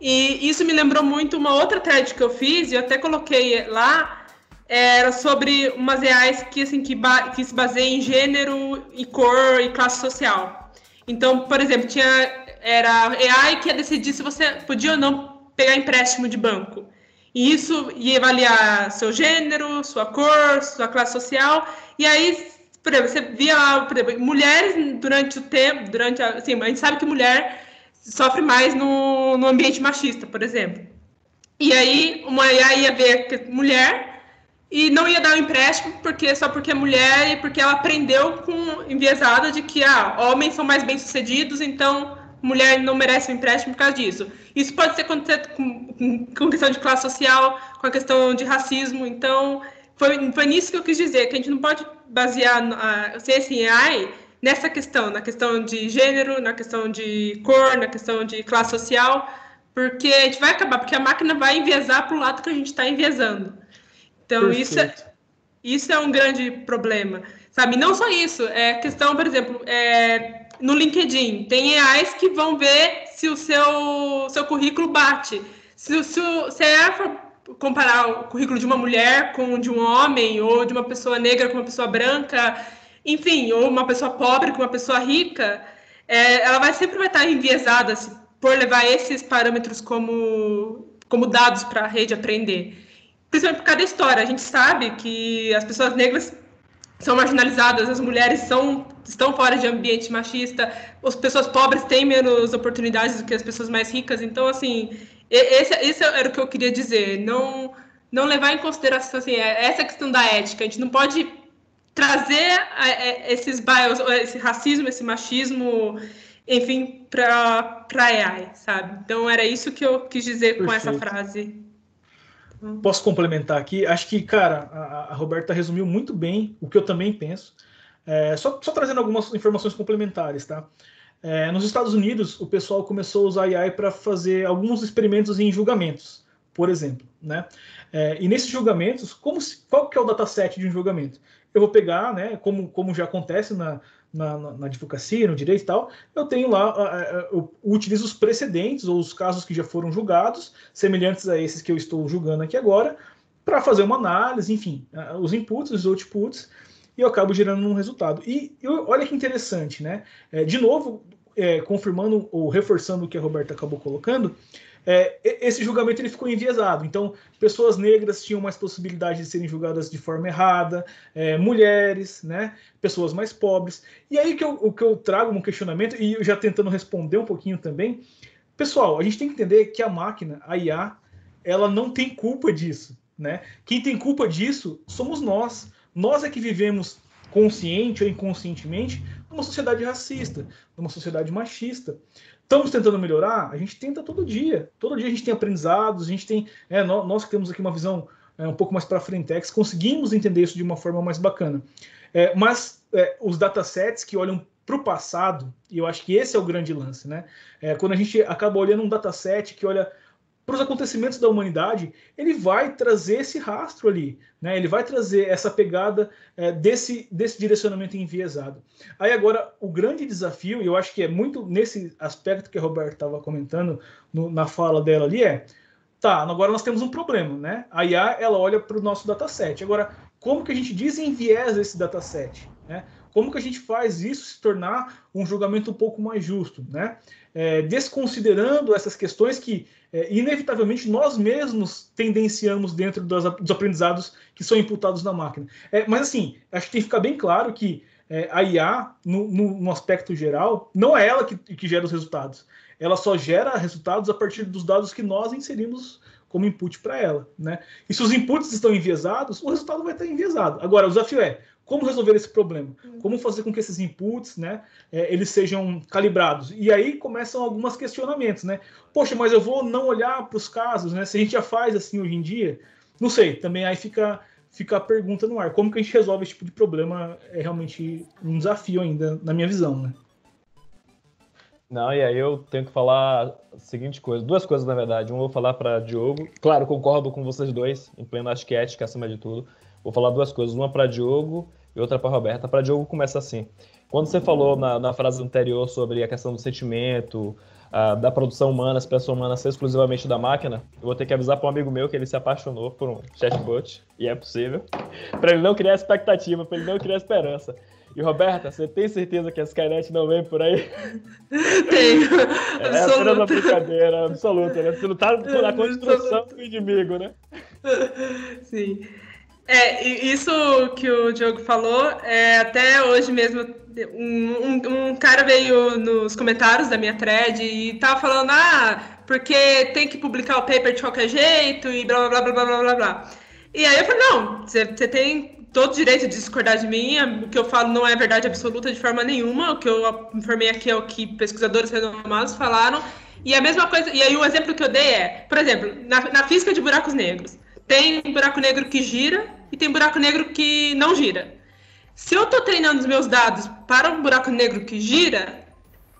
[SPEAKER 6] E isso me lembrou muito uma outra thread que eu fiz, e eu até coloquei lá, era sobre umas reais que, assim, que, que se baseiam em gênero e cor e classe social. Então, por exemplo, tinha era AI que ia decidir se você podia ou não pegar empréstimo de banco. E isso ia avaliar seu gênero, sua cor, sua classe social. E aí, por exemplo, você via por exemplo, mulheres durante o tempo, durante a, assim, a gente sabe que mulher sofre mais no, no ambiente machista, por exemplo. E aí, uma IA ia ver mulher e não ia dar um empréstimo porque só porque é mulher e porque ela aprendeu com enviesada de que ah, homens são mais bem-sucedidos, então mulher não merece um empréstimo por causa disso. Isso pode ser com, com, com questão de classe social, com a questão de racismo. Então, foi, foi nisso que eu quis dizer, que a gente não pode basear a ciência em AI nessa questão, na questão de gênero, na questão de cor, na questão de classe social, porque a gente vai acabar, porque a máquina vai enviesar para o lado que a gente está enviesando. Então, isso é, isso é um grande problema, sabe? Não só isso, é questão, por exemplo, é, no LinkedIn. Tem AIs que vão ver se o seu, seu currículo bate. Se, se, se é for comparar o currículo de uma mulher com o de um homem, ou de uma pessoa negra com uma pessoa branca, enfim, ou uma pessoa pobre com uma pessoa rica, é, ela vai sempre vai estar enviesada se, por levar esses parâmetros como, como dados para a rede aprender. Principalmente por causa da história. A gente sabe que as pessoas negras são marginalizadas, as mulheres são, estão fora de ambiente machista, as pessoas pobres têm menos oportunidades do que as pessoas mais ricas. Então, assim, esse, esse era o que eu queria dizer. Não, não levar em consideração assim, é, essa questão da ética. A gente não pode trazer esses bios, esse racismo, esse machismo, enfim, para a AI, sabe? Então, era isso que eu quis dizer Perfeito. com essa frase.
[SPEAKER 4] Posso complementar aqui? Acho que, cara, a, a Roberta resumiu muito bem o que eu também penso. É, só, só trazendo algumas informações complementares, tá? É, nos Estados Unidos, o pessoal começou a usar AI para fazer alguns experimentos em julgamentos, por exemplo, né? É, e nesses julgamentos, como se, qual que é o dataset de um julgamento? Eu vou pegar, né, como, como já acontece na, na, na, advocacia, no direito e tal, eu tenho lá, eu utilizo os precedentes ou os casos que já foram julgados, semelhantes a esses que eu estou julgando aqui agora, para fazer uma análise, enfim, os inputs, os outputs, e eu acabo gerando um resultado. E eu, olha que interessante, né? É, de novo, é, confirmando ou reforçando o que a Roberta acabou colocando, é, esse julgamento ele ficou enviesado. Então, pessoas negras tinham mais possibilidade de serem julgadas de forma errada, é, mulheres, né, pessoas mais pobres. E aí que eu, que eu trago um questionamento, e já tentando responder um pouquinho também, pessoal, a gente tem que entender que a máquina, a IA, ela não tem culpa disso. Né? Quem tem culpa disso somos nós. Nós é que vivemos consciente ou inconscientemente numa sociedade racista, numa sociedade machista. Estamos tentando melhorar? A gente tenta todo dia. Todo dia a gente tem aprendizados, a gente tem. É, nós, que temos aqui uma visão é, um pouco mais para frente, conseguimos entender isso de uma forma mais bacana. É, mas é, os datasets que olham para o passado, e eu acho que esse é o grande lance, né? É, quando a gente acaba olhando um dataset que olha para os acontecimentos da humanidade, ele vai trazer esse rastro ali, né? Ele vai trazer essa pegada é, desse, desse direcionamento enviesado. Aí agora, o grande desafio, e eu acho que é muito nesse aspecto que a Roberta estava comentando no, na fala dela ali, é tá, agora nós temos um problema, né? A IA, ela olha para o nosso dataset. Agora, como que a gente desenviesa esse dataset, né? Como que a gente faz isso se tornar um julgamento um pouco mais justo, né? É, desconsiderando essas questões que é, inevitavelmente nós mesmos tendenciamos dentro dos, dos, aprendizados que são imputados na máquina. É, mas assim, acho que tem que ficar bem claro que é, a IA, no, no, no, aspecto geral, não é ela que, que gera os resultados. Ela só gera resultados a partir dos dados que nós inserimos como input para ela. Né? E se os inputs estão enviesados, o resultado vai estar enviesado. Agora, o desafio é como resolver esse problema? Como fazer com que esses inputs, né, é, eles sejam calibrados? E aí começam alguns questionamentos, né? Poxa, mas eu vou não olhar para os casos, né? Se a gente já faz assim hoje em dia, não sei. Também aí fica fica a pergunta no ar. Como que a gente resolve esse tipo de problema? É realmente um desafio ainda, na minha visão, né?
[SPEAKER 5] Não, e aí eu tenho que falar a seguinte coisa, duas coisas na verdade. Um eu vou falar para Diogo. Claro, concordo com vocês dois, em pleno acho que ética acima de tudo. Vou falar duas coisas, uma para Diogo e outra para Roberta. Para Diogo começa assim. Quando você falou na, na, frase anterior sobre a questão do sentimento, a, da produção humana, a expressão humana ser exclusivamente da máquina, eu vou ter que avisar para um amigo meu que ele se apaixonou por um chatbot, e é possível, [LAUGHS] para ele não criar expectativa, para ele não criar esperança. E Roberta, você tem certeza que a Skynet não vem por aí? [LAUGHS]
[SPEAKER 6] Tenho.
[SPEAKER 5] É apenas uma brincadeira absoluta, né? Você não tá na construção do inimigo, né? [LAUGHS]
[SPEAKER 6] Sim. É, isso que o Diogo falou, é, até hoje mesmo, um, um, um, cara veio nos comentários da minha thread e tava falando, ah, porque tem que publicar o paper de qualquer jeito e blá blá blá blá blá blá blá. E aí eu falei, não, você tem todo o direito de discordar de mim, o que eu falo não é verdade absoluta de forma nenhuma, o que eu informei aqui é o que pesquisadores renomados falaram, e a mesma coisa, e aí o exemplo que eu dei é, por exemplo, na, na física de buracos negros, tem buraco negro que gira e tem buraco negro que não gira. Se eu estou treinando os meus dados para um buraco negro que gira,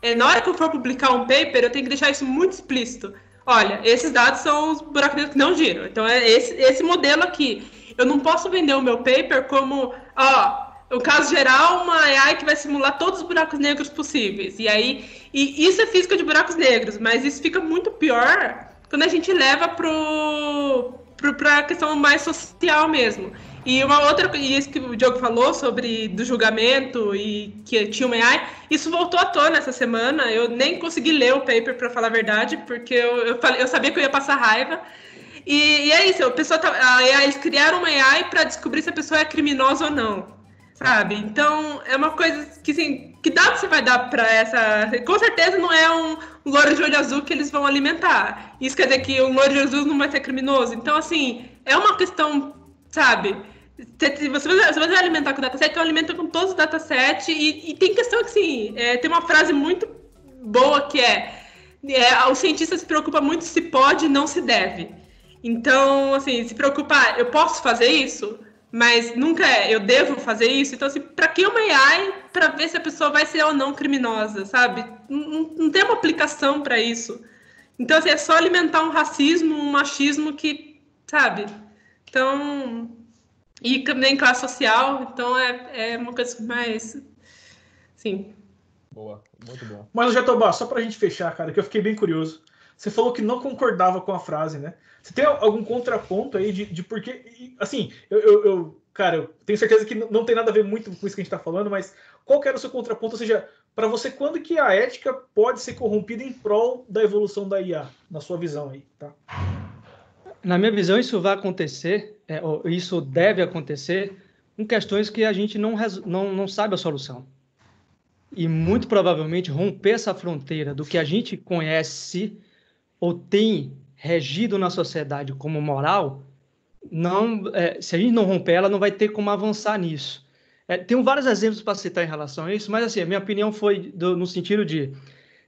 [SPEAKER 6] é, na hora que eu for publicar um paper, eu tenho que deixar isso muito explícito. Olha, esses dados são os buracos negros que não giram. Então é esse, esse modelo aqui. Eu não posso vender o meu paper como, ó, o caso geral, uma AI que vai simular todos os buracos negros possíveis. E aí, e isso é física de buracos negros, mas isso fica muito pior quando a gente leva pro para a questão mais social mesmo. E uma outra, e isso que o Diogo falou sobre do julgamento e que tinha uma AI, isso voltou à tona essa semana. Eu nem consegui ler o paper para falar a verdade, porque eu, eu, falei, eu sabia que eu ia passar raiva. E, e é isso, a pessoa tá, a AI, eles criaram uma AI para descobrir se a pessoa é criminosa ou não sabe? Então, é uma coisa que, assim, que dado você vai dar para essa... Com certeza não é um, um loiro de olho azul que eles vão alimentar. Isso quer dizer que um loiro de azul não vai ser criminoso. Então, assim, é uma questão, sabe? Se você, você vai alimentar com dataset, então alimenta com todos os datasets. E, e tem questão que, assim, é, tem uma frase muito boa que é, é o cientista se preocupa muito se pode não se deve. Então, assim, se preocupar, eu posso fazer isso? Mas nunca é, eu devo fazer isso. Então, assim, para que uma AI para ver se a pessoa vai ser ou não criminosa, sabe? Não, não tem uma aplicação para isso. Então, assim, é só alimentar um racismo, um machismo que, sabe? Então, e também classe social, então é, é uma coisa mais, sim.
[SPEAKER 5] Boa, muito bom.
[SPEAKER 4] Mas, Jatobá, só pra gente fechar, cara, que eu fiquei bem curioso. Você falou que não concordava com a frase, né? Você tem algum contraponto aí de, de porque. Assim, eu, eu, eu, cara, eu tenho certeza que não tem nada a ver muito com isso que a gente está falando, mas qual que era o seu contraponto? Ou seja, para você, quando que a ética pode ser corrompida em prol da evolução da IA, na sua visão aí, tá?
[SPEAKER 3] Na minha visão, isso vai acontecer, é, isso deve acontecer, em questões que a gente não, não, não sabe a solução. E muito provavelmente romper essa fronteira do que a gente conhece ou tem regido na sociedade como moral, não, é, se a gente não romper ela, não vai ter como avançar nisso. É, tenho vários exemplos para citar em relação a isso, mas assim, a minha opinião foi do, no sentido de,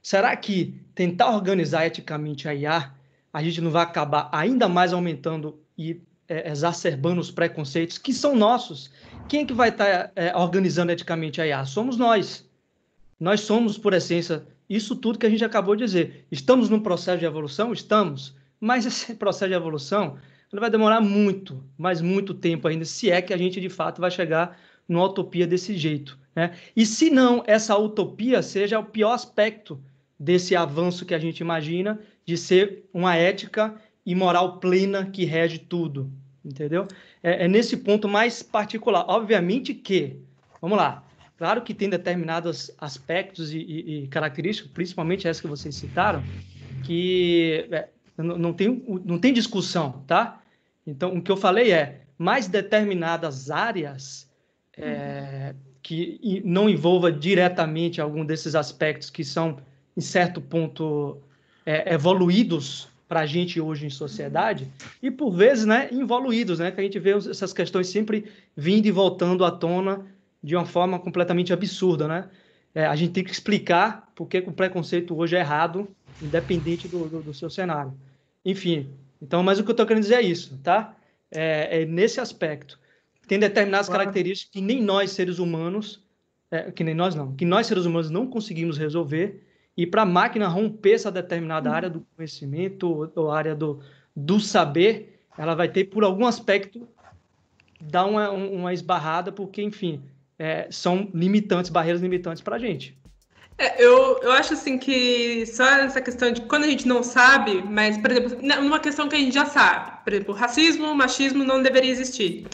[SPEAKER 3] será que tentar organizar eticamente a IA, a gente não vai acabar ainda mais aumentando e é, exacerbando os preconceitos que são nossos? Quem é que vai estar tá, é, organizando eticamente a IA? Somos nós. Nós somos, por essência, isso tudo que a gente acabou de dizer. Estamos num processo de evolução? Estamos. Mas esse [LAUGHS] processo de evolução vai demorar muito, mas muito tempo ainda, se é que a gente de fato vai chegar numa utopia desse jeito. Né? E se não, essa utopia seja o pior aspecto desse avanço que a gente imagina de ser uma ética e moral plena que rege tudo, entendeu? É, é nesse ponto mais particular. Obviamente que, vamos lá, claro que tem determinados aspectos e, e, e características, principalmente essas que vocês citaram, que é, não, não, tem, não tem discussão, tá? Então, o que eu falei é, mais determinadas áreas é, que não envolva diretamente algum desses aspectos que são, em certo ponto, é, evoluídos para a gente hoje em sociedade, e por vezes, né, involuídos, né, que a gente vê essas questões sempre vindo e voltando à tona de uma forma completamente absurda, né? É, a gente tem que explicar por que o preconceito hoje é errado, independente do, do, do seu cenário. Enfim, então, mas o que eu estou querendo dizer é isso, tá? É, é nesse aspecto. Tem determinadas claro. características que nem nós, seres humanos, é, que nem nós não, que nós, seres humanos, não conseguimos resolver, e para a máquina romper essa determinada uhum. área do conhecimento ou, ou área do, do saber, ela vai ter, por algum aspecto, dar uma, uma esbarrada, porque, enfim, é, são limitantes, barreiras limitantes para a gente.
[SPEAKER 6] É, eu, eu acho assim que só essa questão de quando a gente não sabe, mas, por exemplo, numa questão que a gente já sabe, por exemplo, racismo, machismo não deveria existir.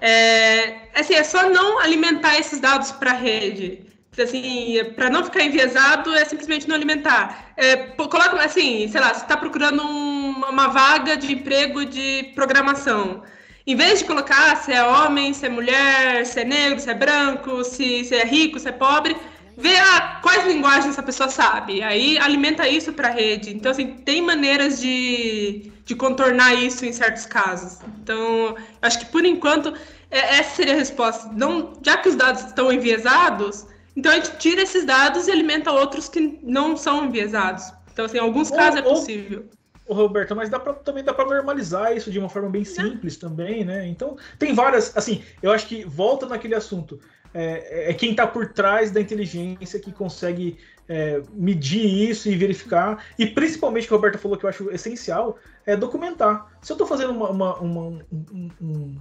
[SPEAKER 6] É, assim, é só não alimentar esses dados para a rede. Assim, para não ficar enviesado, é simplesmente não alimentar. É, coloca assim, sei lá, você está procurando um, uma vaga de emprego de programação. Em vez de colocar se é homem, se é mulher, se é negro, se é branco, se, se é rico, se é pobre, vê quais linguagens essa pessoa sabe. Aí alimenta isso para a rede. Então, assim, tem maneiras de, de contornar isso em certos casos. Então, acho que por enquanto, é, essa seria a resposta. Não, já que os dados estão enviesados, então a gente tira esses dados e alimenta outros que não são enviesados. Então, assim, em alguns ou, casos é possível.
[SPEAKER 4] Ô, Roberto, mas dá pra, também dá para normalizar isso de uma forma bem simples também, né? Então, tem várias. Assim, eu acho que volta naquele assunto é, é quem está por trás da inteligência que consegue é, medir isso e verificar. E principalmente, que a Roberta falou que eu acho essencial, é documentar. Se eu estou fazendo uma, uma, uma um, um,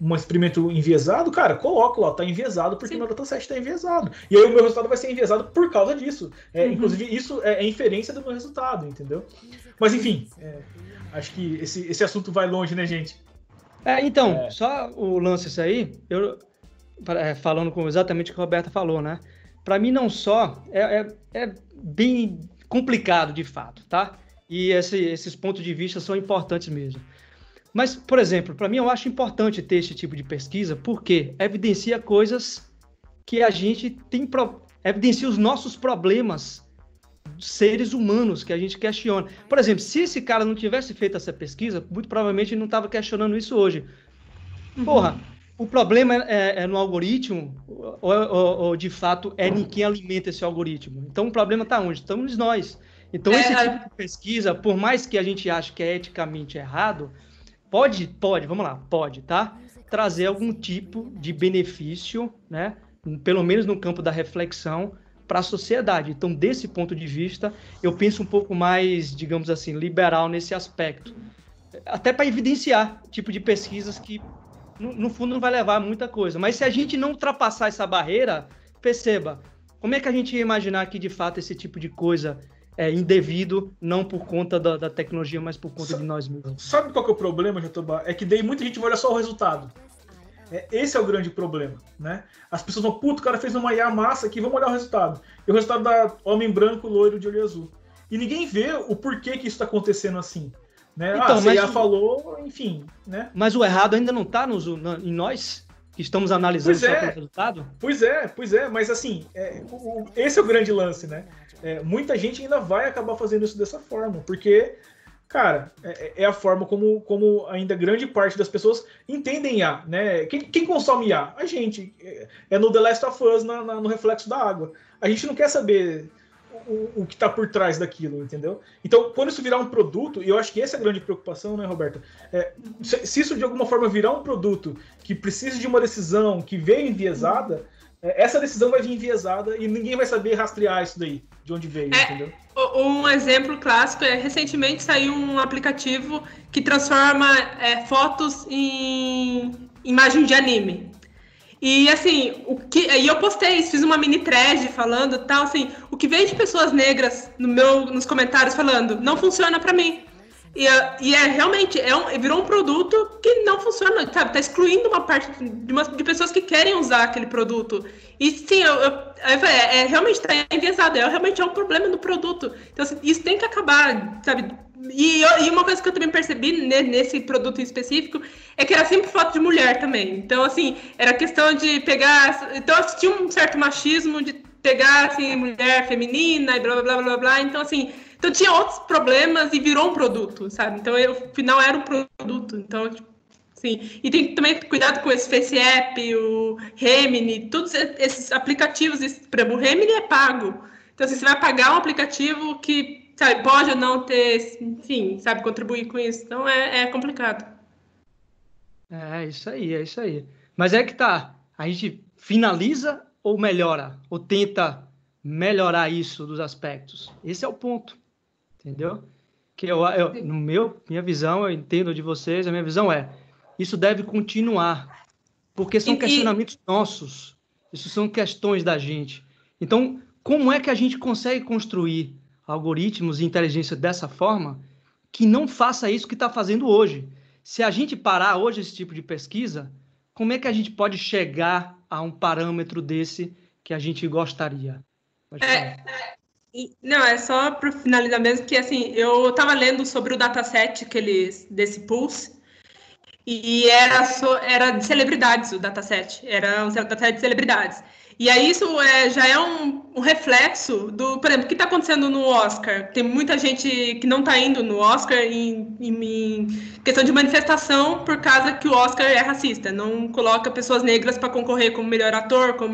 [SPEAKER 4] um, experimento enviesado, cara, coloco lá, tá enviesado porque Sim. meu dataset está enviesado. E aí o meu resultado vai ser enviesado por causa disso. É, uhum. Inclusive, isso é, é, inferência do meu resultado, entendeu? Mas enfim, é, acho que esse, esse assunto vai longe, né, gente?
[SPEAKER 3] É, então, é. só o lance isso aí, eu, é, falando com exatamente o que a Roberta falou, né? Para mim, não só é, é, é, bem complicado de fato, tá? E esse, esses pontos de vista são importantes mesmo. Mas, por exemplo, para mim eu acho importante ter esse tipo de pesquisa porque evidencia coisas que a gente tem. Pro... evidencia os nossos problemas seres humanos que a gente questiona. Por exemplo, se esse cara não tivesse feito essa pesquisa, muito provavelmente ele não estava questionando isso hoje. Porra, o problema é, é no algoritmo ou, ou, ou, de fato é em quem alimenta esse algoritmo? Então o problema está onde? Estamos nós. Então é, esse tipo de pesquisa, por mais que a gente ache que é eticamente errado, pode, pode, vamos lá, pode, tá? trazer algum tipo de benefício, né? Pelo menos no campo da reflexão para a sociedade. Então, desse ponto de vista, eu penso um pouco mais, digamos assim, liberal nesse aspecto. Até para evidenciar tipo de pesquisas que, no, no, fundo, não vai levar a muita coisa. Mas se a gente não ultrapassar essa barreira, perceba, como é que a gente ia imaginar que, de fato, esse tipo de coisa é indevido, não por conta da, da tecnologia, mas por conta de nós mesmos?
[SPEAKER 4] Sabe qual que é o problema, Jatobá? É que daí muita gente vai olhar só o resultado. É, esse é o grande problema, né? As pessoas vão, puto, o cara fez uma IA massa aqui, vamos olhar o resultado. E o resultado da homem branco, loiro de olho azul. E ninguém vê o porquê que isso está acontecendo assim. Né? Então, ah, mas... IA falou, enfim, né?
[SPEAKER 3] Mas o errado ainda não está em nós, que estamos analisando
[SPEAKER 4] pois
[SPEAKER 3] é.
[SPEAKER 4] o resultado? Pois é, pois é, mas assim, é, o, esse é o grande lance, né? É, muita gente ainda vai acabar fazendo isso dessa forma, porque cara, é, é, a forma como, como ainda grande parte das pessoas entendem IA, né? Quem, quem consome IA? A gente. É, é no The Last of Us, na, na, no reflexo da água. A gente não quer saber o, o que está por trás daquilo, entendeu? Então, quando isso virar um produto, e eu acho que essa é a grande preocupação, né, Roberta? É, se, se, isso de alguma forma virar um produto que precisa de uma decisão que veio enviesada, é, essa decisão vai vir enviesada e ninguém vai saber rastrear isso daí, de onde veio,
[SPEAKER 6] é,
[SPEAKER 4] entendeu?
[SPEAKER 6] Um exemplo clássico é recentemente saiu um aplicativo que transforma é, fotos em imagem de anime. E assim, o que, e eu postei, fiz uma mini thread falando tal, assim, o que veio de pessoas negras no meu, nos comentários falando, não funciona para mim. E, e, é realmente, é um, virou um produto que não funciona, sabe? Tá excluindo uma parte de, uma, de pessoas que querem usar aquele produto. E sim, eu, eu, é, é, realmente está enviesado, é, realmente é um problema no produto. Então, assim, isso tem que acabar, sabe? E, e, uma coisa que eu também percebi nesse produto em específico é que era sempre foto de mulher também. Então, assim, era questão de pegar. Então, tinha um certo machismo de pegar, assim, mulher feminina e blá, blá, blá, blá. Então, assim então tinha outros problemas e virou um produto, sabe? Então eu, final era um produto. Então, tipo, sim. E tem também cuidado com esse Face App, o Remini, todos esses aplicativos. Por exemplo, o Remini é pago. Então, assim, você vai pagar um aplicativo que, sabe, pode ou não ter, enfim, sabe, contribuir com isso. Então é, é complicado.
[SPEAKER 3] É, isso aí, é isso aí. Mas é que tá. A gente finaliza ou melhora? Ou tenta melhorar isso dos aspectos? Esse é o ponto entendeu? Que eu, eu, no meu, minha visão, eu entendo de vocês, a minha visão é, isso deve continuar, porque são e, questionamentos e... nossos, isso são questões da gente. Então, como é que a gente consegue construir algoritmos e inteligência dessa forma que não faça isso que está fazendo hoje? Se a gente parar hoje esse tipo de pesquisa, como é que a gente pode chegar a um parâmetro desse que a gente gostaria?
[SPEAKER 6] É, não, é só para finalizar mesmo que assim, eu estava lendo sobre o dataset que eles desse Pulse e era so, era de celebridades o dataset, era um dataset de celebridades. E aí isso é, já é um, um reflexo do, por exemplo, o que está acontecendo no Oscar. Tem muita gente que não está indo no Oscar em, em, questão de manifestação por causa que o Oscar é racista. Não coloca pessoas negras para concorrer como melhor ator, como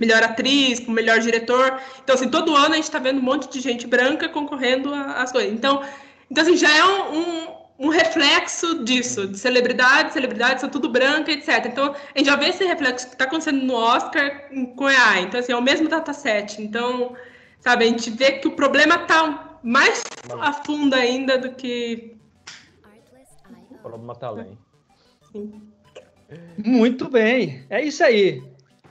[SPEAKER 6] melhor atriz, como melhor diretor. Então, assim, todo ano a gente está vendo um monte de gente branca concorrendo às coisas. Então, então assim, já é um um reflexo disso, de celebridades, celebridades são tudo branca, etc. Então, a gente já vê esse reflexo que está acontecendo no Oscar com AI. Então, assim, é o mesmo dataset. Então, sabe, a gente vê que o problema está mais a fundo ainda do que...
[SPEAKER 5] O problema está além.
[SPEAKER 3] Sim. Muito bem, é isso aí.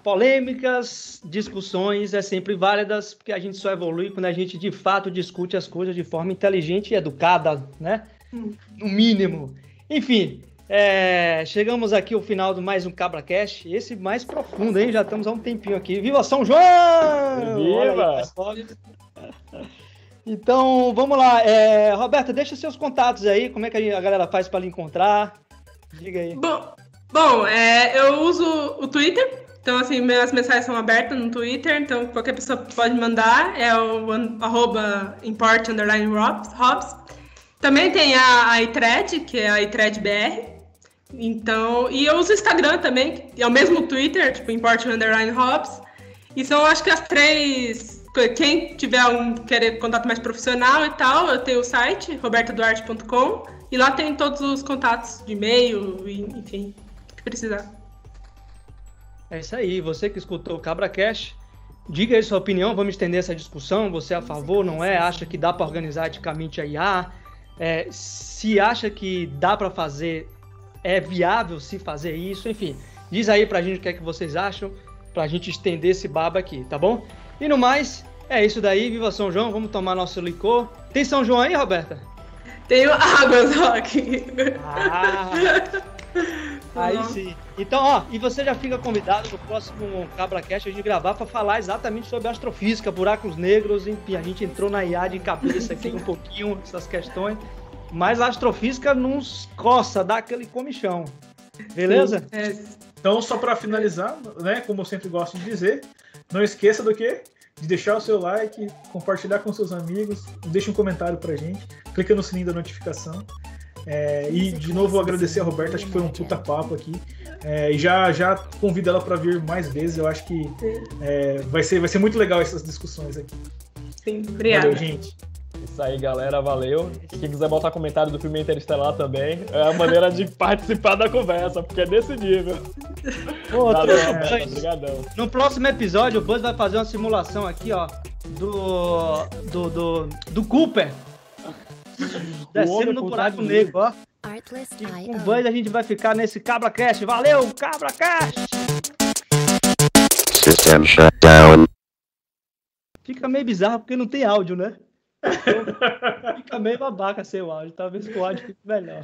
[SPEAKER 3] Polêmicas, discussões é sempre válidas, porque a gente só evolui quando a gente de fato discute as coisas de forma inteligente e educada, né? No mínimo. Enfim, é, chegamos aqui ao final de mais um Cabra Cash, esse mais profundo, hein? Já estamos há um tempinho aqui. Viva São João!
[SPEAKER 5] Viva!
[SPEAKER 3] Aí, [LAUGHS] então, vamos lá. É, Roberta, deixa seus contatos aí, como é que a galera faz para lhe encontrar? Diga aí.
[SPEAKER 6] Bom, bom é, eu uso o Twitter, então, assim, minhas mensagens são abertas no Twitter, então qualquer pessoa pode mandar, é o arroba import underline hops. Também tem a, a iThread, que é a iThread BR. Então, e eu uso o Instagram também, é o mesmo Twitter, tipo, import underline hops. E são, acho que as três. Quem tiver um querer contato mais profissional e tal, eu tenho o site, robertoduarte.com, e lá tem todos os contatos de e-mail, enfim, precisar.
[SPEAKER 3] É isso aí. Você que escutou o Cabra Cash, diga aí sua opinião. Vamos estender essa discussão. Você é a favor, não é? Acha que dá para organizar eticamente a IA? É, se acha que dá para fazer, é viável se fazer isso? Enfim, diz aí pra gente o que é que vocês acham, pra gente estender esse baba aqui, tá bom? E no mais, é isso daí. Viva São João. Vamos tomar nosso licor. Tem São João aí, Roberta?
[SPEAKER 6] Tenho água só aqui.
[SPEAKER 3] Ah, [LAUGHS] aí sim. Então, ó, e você já fica convidado no próximo Cabra Cast a gente gravar para falar exatamente sobre astrofísica, buracos negros, enfim, a gente entrou na IA de cabeça aqui um pouquinho, essas questões, mas a astrofísica nos coça, dá aquele comichão. Beleza?
[SPEAKER 6] É,
[SPEAKER 4] Então, só para finalizar, né, como eu sempre gosto de dizer, não esqueça do quê? De deixar o seu like, compartilhar com seus amigos, deixe um comentário pra gente, clica no sininho da notificação. É, e de novo agradecer a Roberta, acho que foi um puta papo aqui. É, e já, já convido ela para vir mais vezes. Eu acho que é, vai, ser, vai ser muito legal essas discussões aqui.
[SPEAKER 6] sim, obrigada.
[SPEAKER 4] Valeu, gente.
[SPEAKER 5] Isso aí, galera, valeu. E quem quiser botar comentário do filme Interestelar também, é a maneira de [LAUGHS] participar da conversa, porque é desse nível.
[SPEAKER 3] Outro,
[SPEAKER 5] Valeu. Roberto, obrigadão.
[SPEAKER 3] No próximo episódio, o Buzz vai fazer uma simulação aqui, ó, do. do. do, do Cooper. [LAUGHS] Descendo no buraco negro, ó. E com. Buzz a gente vai ficar nesse Cabra Cast. Valeu, Cabra Cast!
[SPEAKER 1] System shut down.
[SPEAKER 3] Fica meio bizarro porque não tem áudio, né? Então, [LAUGHS] fica meio babaca sem o áudio. Talvez com o áudio fique melhor.